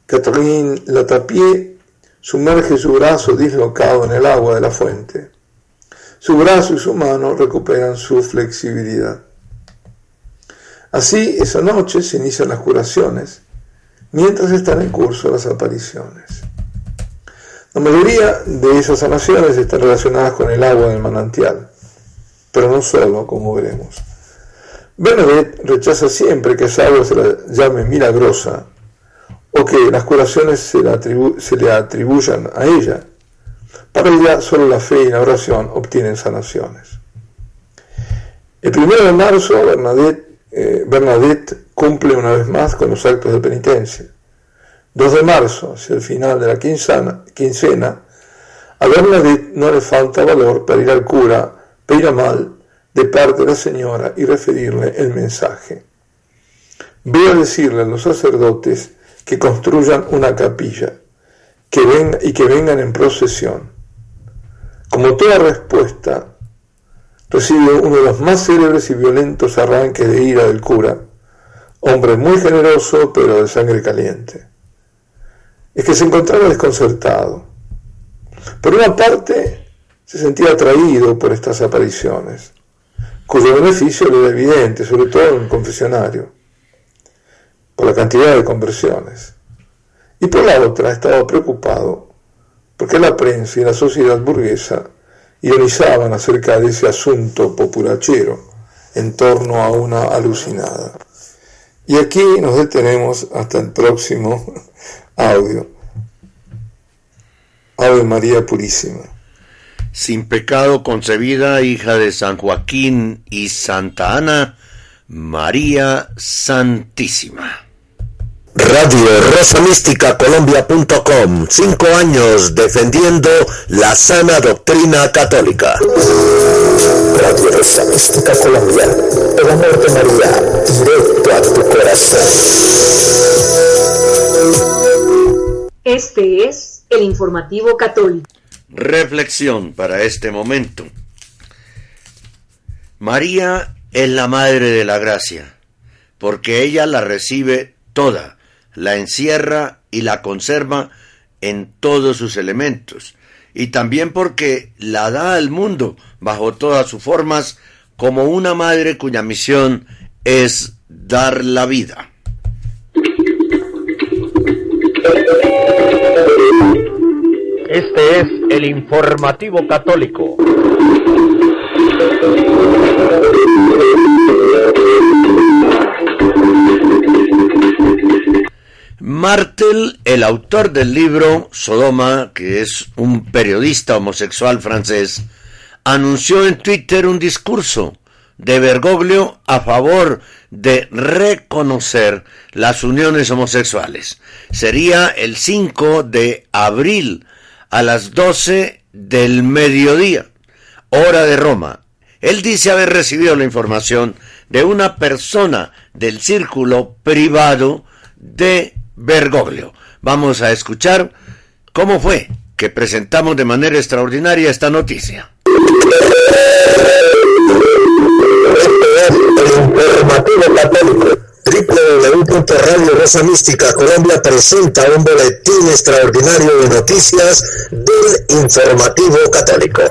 [SPEAKER 6] Catherine Latapié sumerge su brazo dislocado en el agua de la fuente. Su brazo y su mano recuperan su flexibilidad. Así, esa noche se inician las curaciones, mientras están en curso las apariciones. La mayoría de esas sanaciones están relacionadas con el agua del manantial, pero no solo, como veremos. Bernadette rechaza siempre que esa agua se la llame milagrosa o que las curaciones se le, atribuyan a ella. Para ella solo la fe y la oración obtienen sanaciones. El primero de marzo eh, Bernadette, cumple una vez más con los actos de penitencia. 2 de marzo, hacia el final de la quincena, quincena, a Bernadette no le falta valor para ir al cura, mal de parte de la señora y referirle el mensaje. Ve a decirle a los sacerdotes que construyan una capilla que ven, y que vengan en procesión. Como toda respuesta, recibe uno de los más célebres y violentos arranques de ira del cura, hombre muy generoso pero de sangre caliente. Es que se encontraba desconcertado. Por una parte, se sentía atraído por estas apariciones, cuyo beneficio era evidente, sobre todo en el confesionario por la cantidad de conversiones. Y por la otra estaba preocupado porque la prensa y la sociedad burguesa ironizaban acerca de ese asunto populachero en torno a una alucinada. Y aquí nos detenemos hasta el próximo audio. Ave María Purísima.
[SPEAKER 1] Sin pecado concebida, hija de San Joaquín y Santa Ana, María Santísima. Radio Rosa Mística Colombia.com. Cinco años defendiendo la sana doctrina católica. Radio Rosa Mística Colombia. El amor de María, directo a tu corazón.
[SPEAKER 7] Este es el informativo católico.
[SPEAKER 1] Reflexión para este momento. María es la Madre de la Gracia, porque ella la recibe toda la encierra y la conserva en todos sus elementos, y también porque la da al mundo bajo todas sus formas como una madre cuya misión es dar la vida.
[SPEAKER 8] Este es el informativo católico.
[SPEAKER 1] Martel, el autor del libro Sodoma, que es un periodista homosexual francés, anunció en Twitter un discurso de Bergoglio a favor de reconocer las uniones homosexuales. Sería el 5 de abril a las 12 del mediodía, hora de Roma. Él dice haber recibido la información de una persona del círculo privado de Bergoglio. Vamos a escuchar cómo fue que presentamos de manera extraordinaria esta noticia.
[SPEAKER 9] informativo católico Mística Colombia presenta un boletín extraordinario de noticias del informativo católico.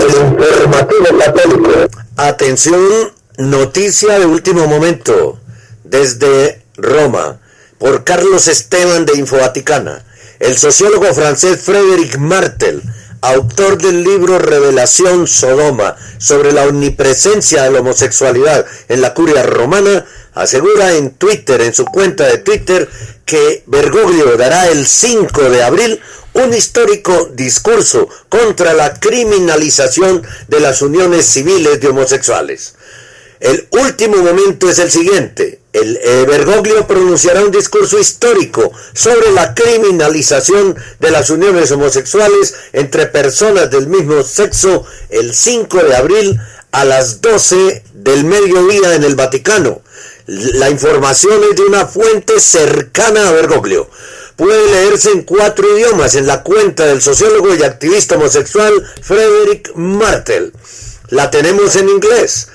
[SPEAKER 9] el informativo católico.
[SPEAKER 1] Atención Noticia de último momento desde Roma por Carlos Esteban de Infovaticana. El sociólogo francés Frédéric Martel, autor del libro Revelación Sodoma sobre la omnipresencia de la homosexualidad en la curia romana, asegura en Twitter, en su cuenta de Twitter, que Bergoglio dará el 5 de abril un histórico discurso contra la criminalización de las uniones civiles de homosexuales. El último momento es el siguiente. El Bergoglio pronunciará un discurso histórico sobre la criminalización de las uniones homosexuales entre personas del mismo sexo el 5 de abril a las 12 del mediodía en el Vaticano. La información es de una fuente cercana a Bergoglio. Puede leerse en cuatro idiomas en la cuenta del sociólogo y activista homosexual Frederick Martel. La tenemos en inglés.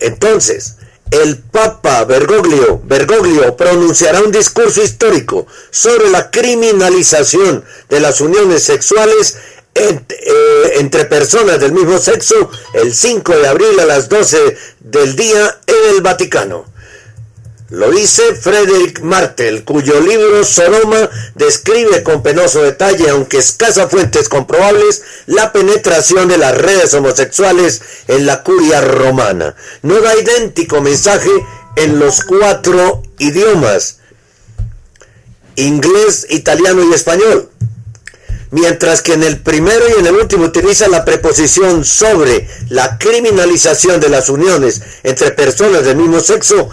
[SPEAKER 1] Entonces, el Papa Bergoglio, Bergoglio pronunciará un discurso histórico sobre la criminalización de las uniones sexuales eh, entre personas del mismo sexo el 5 de abril a las 12 del día en el Vaticano. Lo dice Frederick Martel, cuyo libro Sodoma describe con penoso detalle, aunque escasas fuentes comprobables, la penetración de las redes homosexuales en la curia romana. No da idéntico mensaje en los cuatro idiomas, inglés, italiano y español. Mientras que en el primero y en el último utiliza la preposición sobre la criminalización de las uniones entre personas del mismo sexo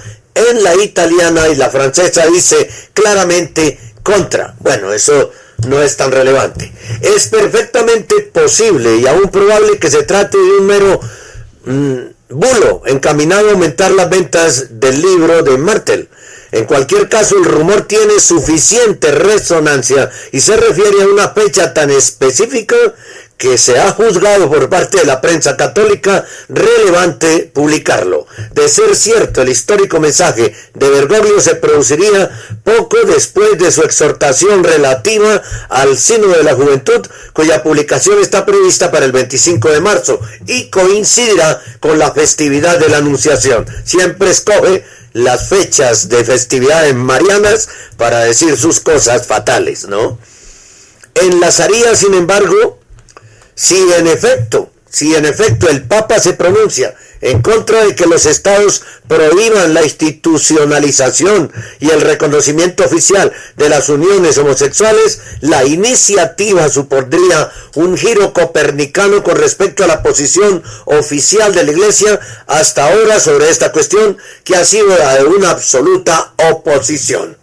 [SPEAKER 1] en la italiana y la francesa dice claramente contra. Bueno, eso no es tan relevante. Es perfectamente posible y aún probable que se trate de un mero mm, bulo encaminado a aumentar las ventas del libro de Martel. En cualquier caso, el rumor tiene suficiente resonancia y se refiere a una fecha tan específica que se ha juzgado por parte de la prensa católica relevante publicarlo. De ser cierto, el histórico mensaje de Bergoglio se produciría poco después de su exhortación relativa al Sino de la Juventud, cuya publicación está prevista para el 25 de marzo y coincidirá con la festividad de la Anunciación. Siempre escoge las fechas de festividades marianas para decir sus cosas fatales, ¿no? Enlazaría, sin embargo, si en efecto, si en efecto el Papa se pronuncia en contra de que los estados prohíban la institucionalización y el reconocimiento oficial de las uniones homosexuales, la iniciativa supondría un giro copernicano con respecto a la posición oficial de la Iglesia hasta ahora sobre esta cuestión, que ha sido la de una absoluta oposición.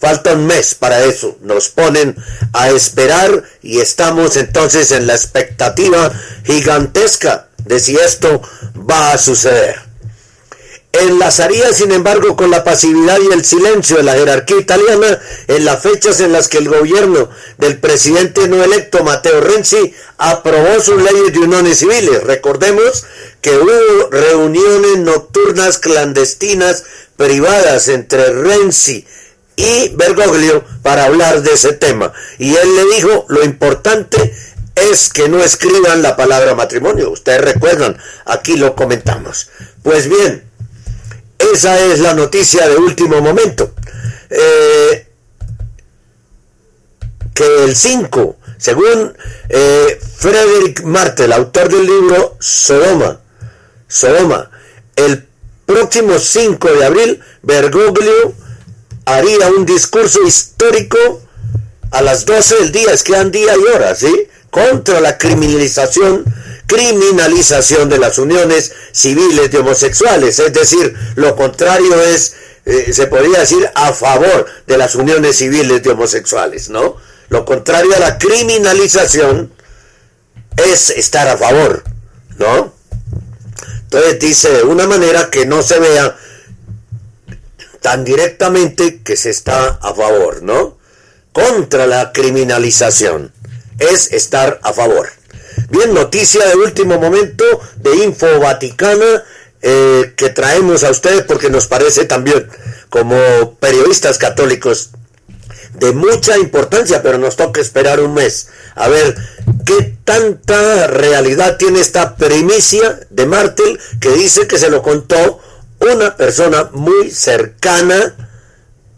[SPEAKER 1] Falta un mes para eso. Nos ponen a esperar y estamos entonces en la expectativa gigantesca de si esto va a suceder. Enlazaría, sin embargo, con la pasividad y el silencio de la jerarquía italiana en las fechas en las que el gobierno del presidente no electo Matteo Renzi aprobó sus leyes de uniones civiles. Recordemos que hubo reuniones nocturnas clandestinas privadas entre Renzi y Bergoglio para hablar de ese tema. Y él le dijo, lo importante es que no escriban la palabra matrimonio. Ustedes recuerdan, aquí lo comentamos. Pues bien, esa es la noticia de último momento. Eh, que el 5 Según eh, Frederick Martel, autor del libro Sodoma, Sodoma, el próximo 5 de abril, Bergoglio haría un discurso histórico a las 12 del día, es que dan día y hora, ¿sí? Contra la criminalización, criminalización de las uniones civiles de homosexuales, es decir, lo contrario es, eh, se podría decir, a favor de las uniones civiles de homosexuales, ¿no? Lo contrario a la criminalización es estar a favor, ¿no? Entonces dice de una manera que no se vea tan directamente que se está a favor, ¿no? Contra la criminalización es estar a favor. Bien, noticia de último momento de Info Vaticana eh, que traemos a ustedes porque nos parece también como periodistas católicos de mucha importancia, pero nos toca esperar un mes a ver qué tanta realidad tiene esta primicia de Martel que dice que se lo contó una persona muy cercana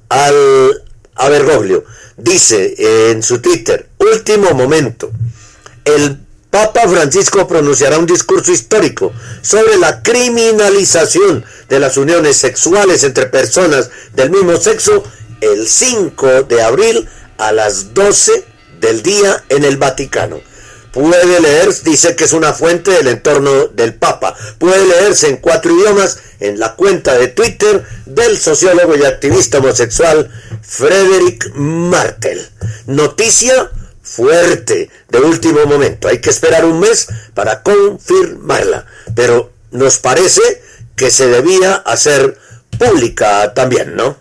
[SPEAKER 1] al a Bergoglio. Dice en su Twitter, último momento, el Papa Francisco pronunciará un discurso histórico sobre la criminalización de las uniones sexuales entre personas del mismo sexo el 5 de abril a las 12 del día en el Vaticano. Puede leer, dice que es una fuente del entorno del Papa. Puede leerse en cuatro idiomas en la cuenta de Twitter del sociólogo y activista homosexual Frederick Martel. Noticia fuerte de último momento. Hay que esperar un mes para confirmarla. Pero nos parece que se debía hacer pública también, ¿no?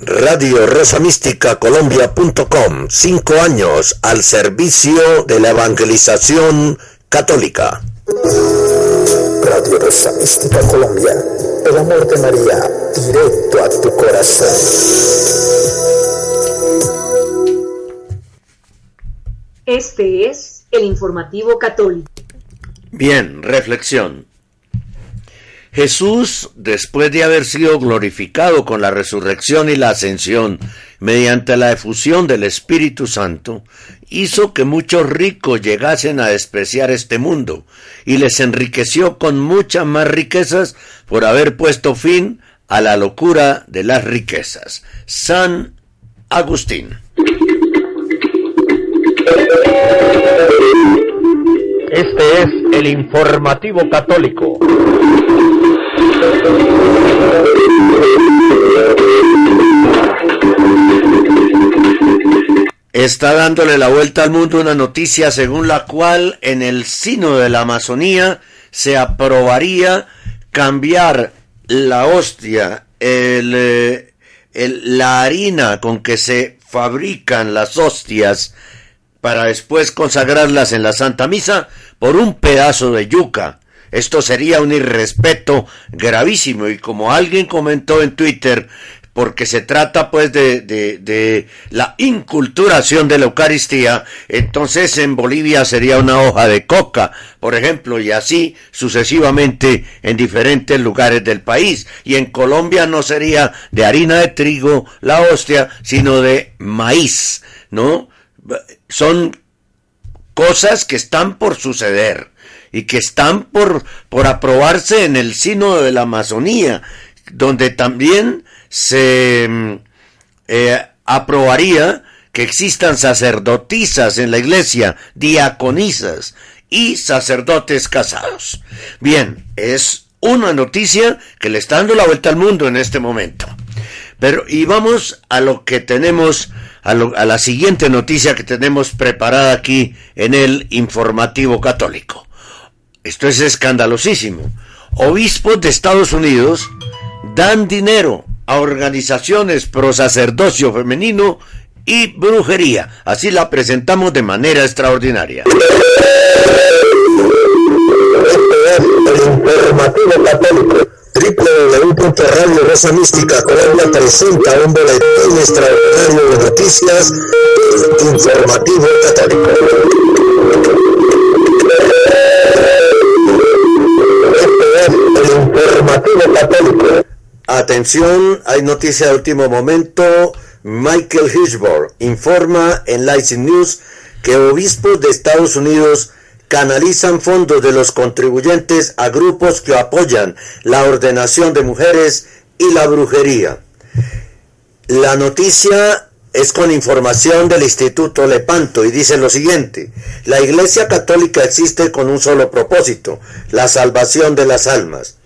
[SPEAKER 1] Radio Rosa Mística Colombia.com, cinco años al servicio de la evangelización católica.
[SPEAKER 4] Radio Rosa Mística Colombia, el amor de María, directo a tu corazón.
[SPEAKER 7] Este es el informativo católico.
[SPEAKER 1] Bien, reflexión. Jesús, después de haber sido glorificado con la resurrección y la ascensión mediante la efusión del Espíritu Santo, hizo que muchos ricos llegasen a despreciar este mundo y les enriqueció con muchas más riquezas por haber puesto fin a la locura de las riquezas. San Agustín.
[SPEAKER 3] Este es el informativo católico.
[SPEAKER 1] Está dándole la vuelta al mundo una noticia según la cual en el sino de la Amazonía se aprobaría cambiar la hostia, eh, la harina con que se fabrican las hostias para después consagrarlas en la Santa Misa por un pedazo de yuca. Esto sería un irrespeto gravísimo y como alguien comentó en Twitter, porque se trata pues de, de, la inculturación de la Eucaristía, entonces en Bolivia sería una hoja de coca, por ejemplo, y así sucesivamente en diferentes lugares del país. Y en Colombia no sería de harina de trigo la hostia, sino de maíz, ¿no? Son cosas que están por suceder y que están por, por aprobarse en el sino de la Amazonía, donde también se mm, eh, aprobaría que existan sacerdotisas en la iglesia, diaconisas y sacerdotes casados. Bien, es una noticia que le está dando la vuelta al mundo en este momento. Pero, y vamos a lo que tenemos, a, lo- a la siguiente noticia que tenemos preparada aquí en el informativo católico. Esto es escandalosísimo. Obispos de Estados Unidos dan dinero a organizaciones pro sacerdocio femenino y brujería. Así la presentamos de manera extraordinaria.
[SPEAKER 9] Católico.
[SPEAKER 1] Atención, hay noticia de último momento Michael Hitchburg informa en Lightning News que obispos de Estados Unidos canalizan fondos de los contribuyentes a grupos que apoyan la ordenación de mujeres y la brujería. La noticia es con información del Instituto Lepanto y dice lo siguiente, la Iglesia Católica existe con un solo propósito, la salvación de las almas.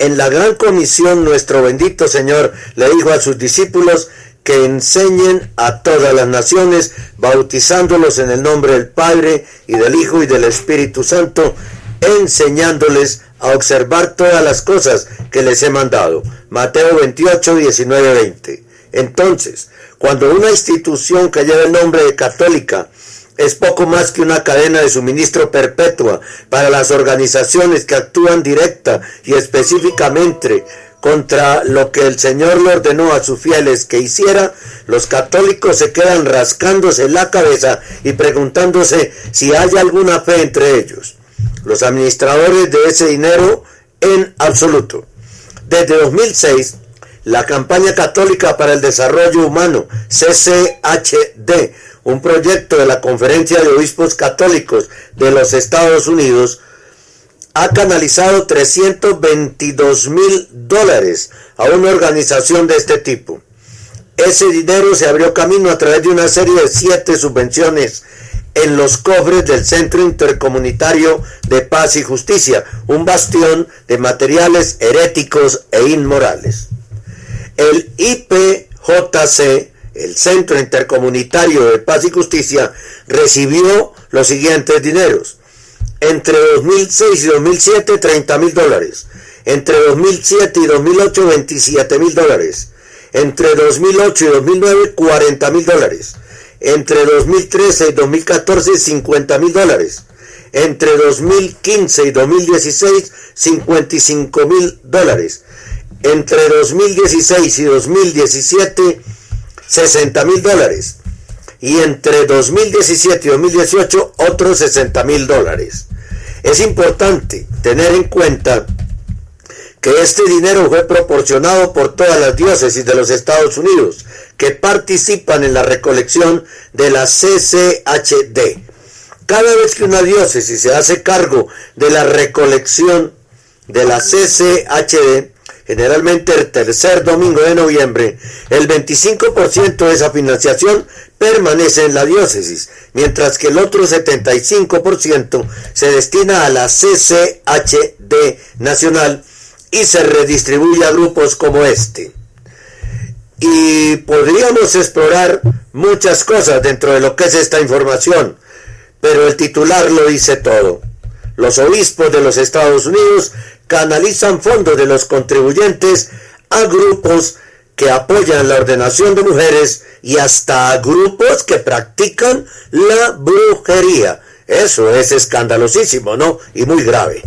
[SPEAKER 1] En la gran comisión nuestro bendito Señor le dijo a sus discípulos que enseñen a todas las naciones, bautizándolos en el nombre del Padre y del Hijo y del Espíritu Santo, enseñándoles a observar todas las cosas que les he mandado. Mateo 28, 19, 20. Entonces, cuando una institución que lleva el nombre de católica es poco más que una cadena de suministro perpetua para las organizaciones que actúan directa y específicamente contra lo que el Señor le ordenó a sus fieles que hiciera, los católicos se quedan rascándose la cabeza y preguntándose si hay alguna fe entre ellos. Los administradores de ese dinero en absoluto. Desde 2006, la campaña católica para el desarrollo humano, CCHD, un proyecto de la Conferencia de Obispos Católicos de los Estados Unidos, ha canalizado 322 mil dólares a una organización de este tipo. Ese dinero se abrió camino a través de una serie de siete subvenciones en los cofres del Centro Intercomunitario de Paz y Justicia, un bastión de materiales heréticos e inmorales. El IPJC, el Centro Intercomunitario de Paz y Justicia, recibió los siguientes dineros entre 2006 y 2007, 30 mil dólares. Entre 2007 y 2008, 27 mil dólares. Entre 2008 y 2009, 40 mil dólares. Entre 2013 y 2014, 50 mil dólares. Entre 2015 y 2016, 55 mil dólares. Entre 2016 y 2017, 60 mil dólares y entre 2017 y 2018 otros 60 mil dólares. Es importante tener en cuenta que este dinero fue proporcionado por todas las diócesis de los Estados Unidos que participan en la recolección de la CCHD. Cada vez que una diócesis se hace cargo de la recolección de la CCHD, generalmente el tercer domingo de noviembre, el 25% de esa financiación permanece en la diócesis, mientras que el otro 75% se destina a la CCHD nacional y se redistribuye a grupos como este. Y podríamos explorar muchas cosas dentro de lo que es esta información, pero el titular lo dice todo. Los obispos de los Estados Unidos canalizan fondos de los contribuyentes a grupos que apoyan la ordenación de mujeres y hasta grupos que practican la brujería. Eso es escandalosísimo, ¿no? Y muy grave.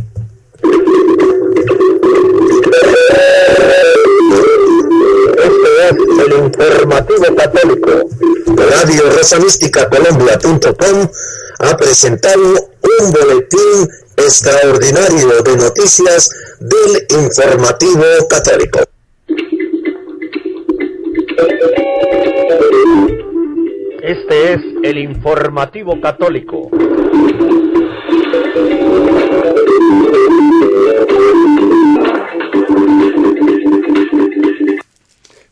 [SPEAKER 9] Este es el informativo católico. Radio Rosa Mística Colombia.com ha presentado un boletín extraordinario de noticias del informativo católico.
[SPEAKER 3] Este es el informativo católico.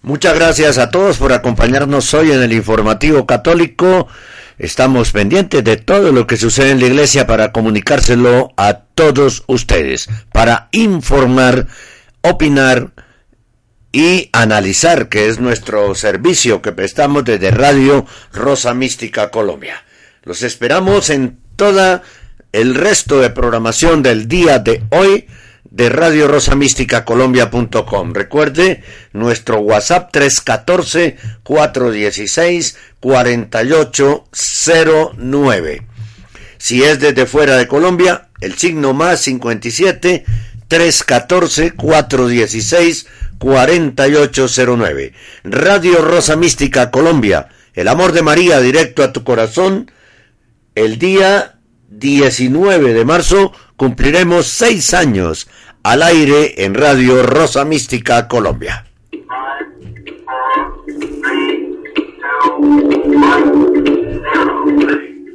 [SPEAKER 1] Muchas gracias a todos por acompañarnos hoy en el informativo católico. Estamos pendientes de todo lo que sucede en la iglesia para comunicárselo a todos ustedes, para informar, opinar, y analizar, que es nuestro servicio que prestamos desde Radio Rosa Mística Colombia. Los esperamos en toda el resto de programación del día de hoy de Radio Rosa Mística Colombia.com. Recuerde nuestro WhatsApp 314 416 4809. Si es desde fuera de Colombia, el signo más 57 314 416 4809. Radio Rosa Mística Colombia, el amor de María directo a tu corazón. El día 19 de marzo cumpliremos seis años al aire en Radio Rosa Mística Colombia.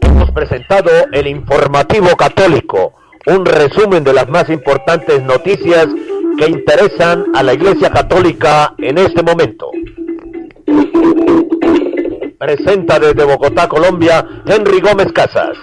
[SPEAKER 1] Hemos presentado el informativo católico, un resumen de las más importantes noticias que interesan a la Iglesia Católica en este momento. Presenta desde Bogotá, Colombia, Henry Gómez Casas.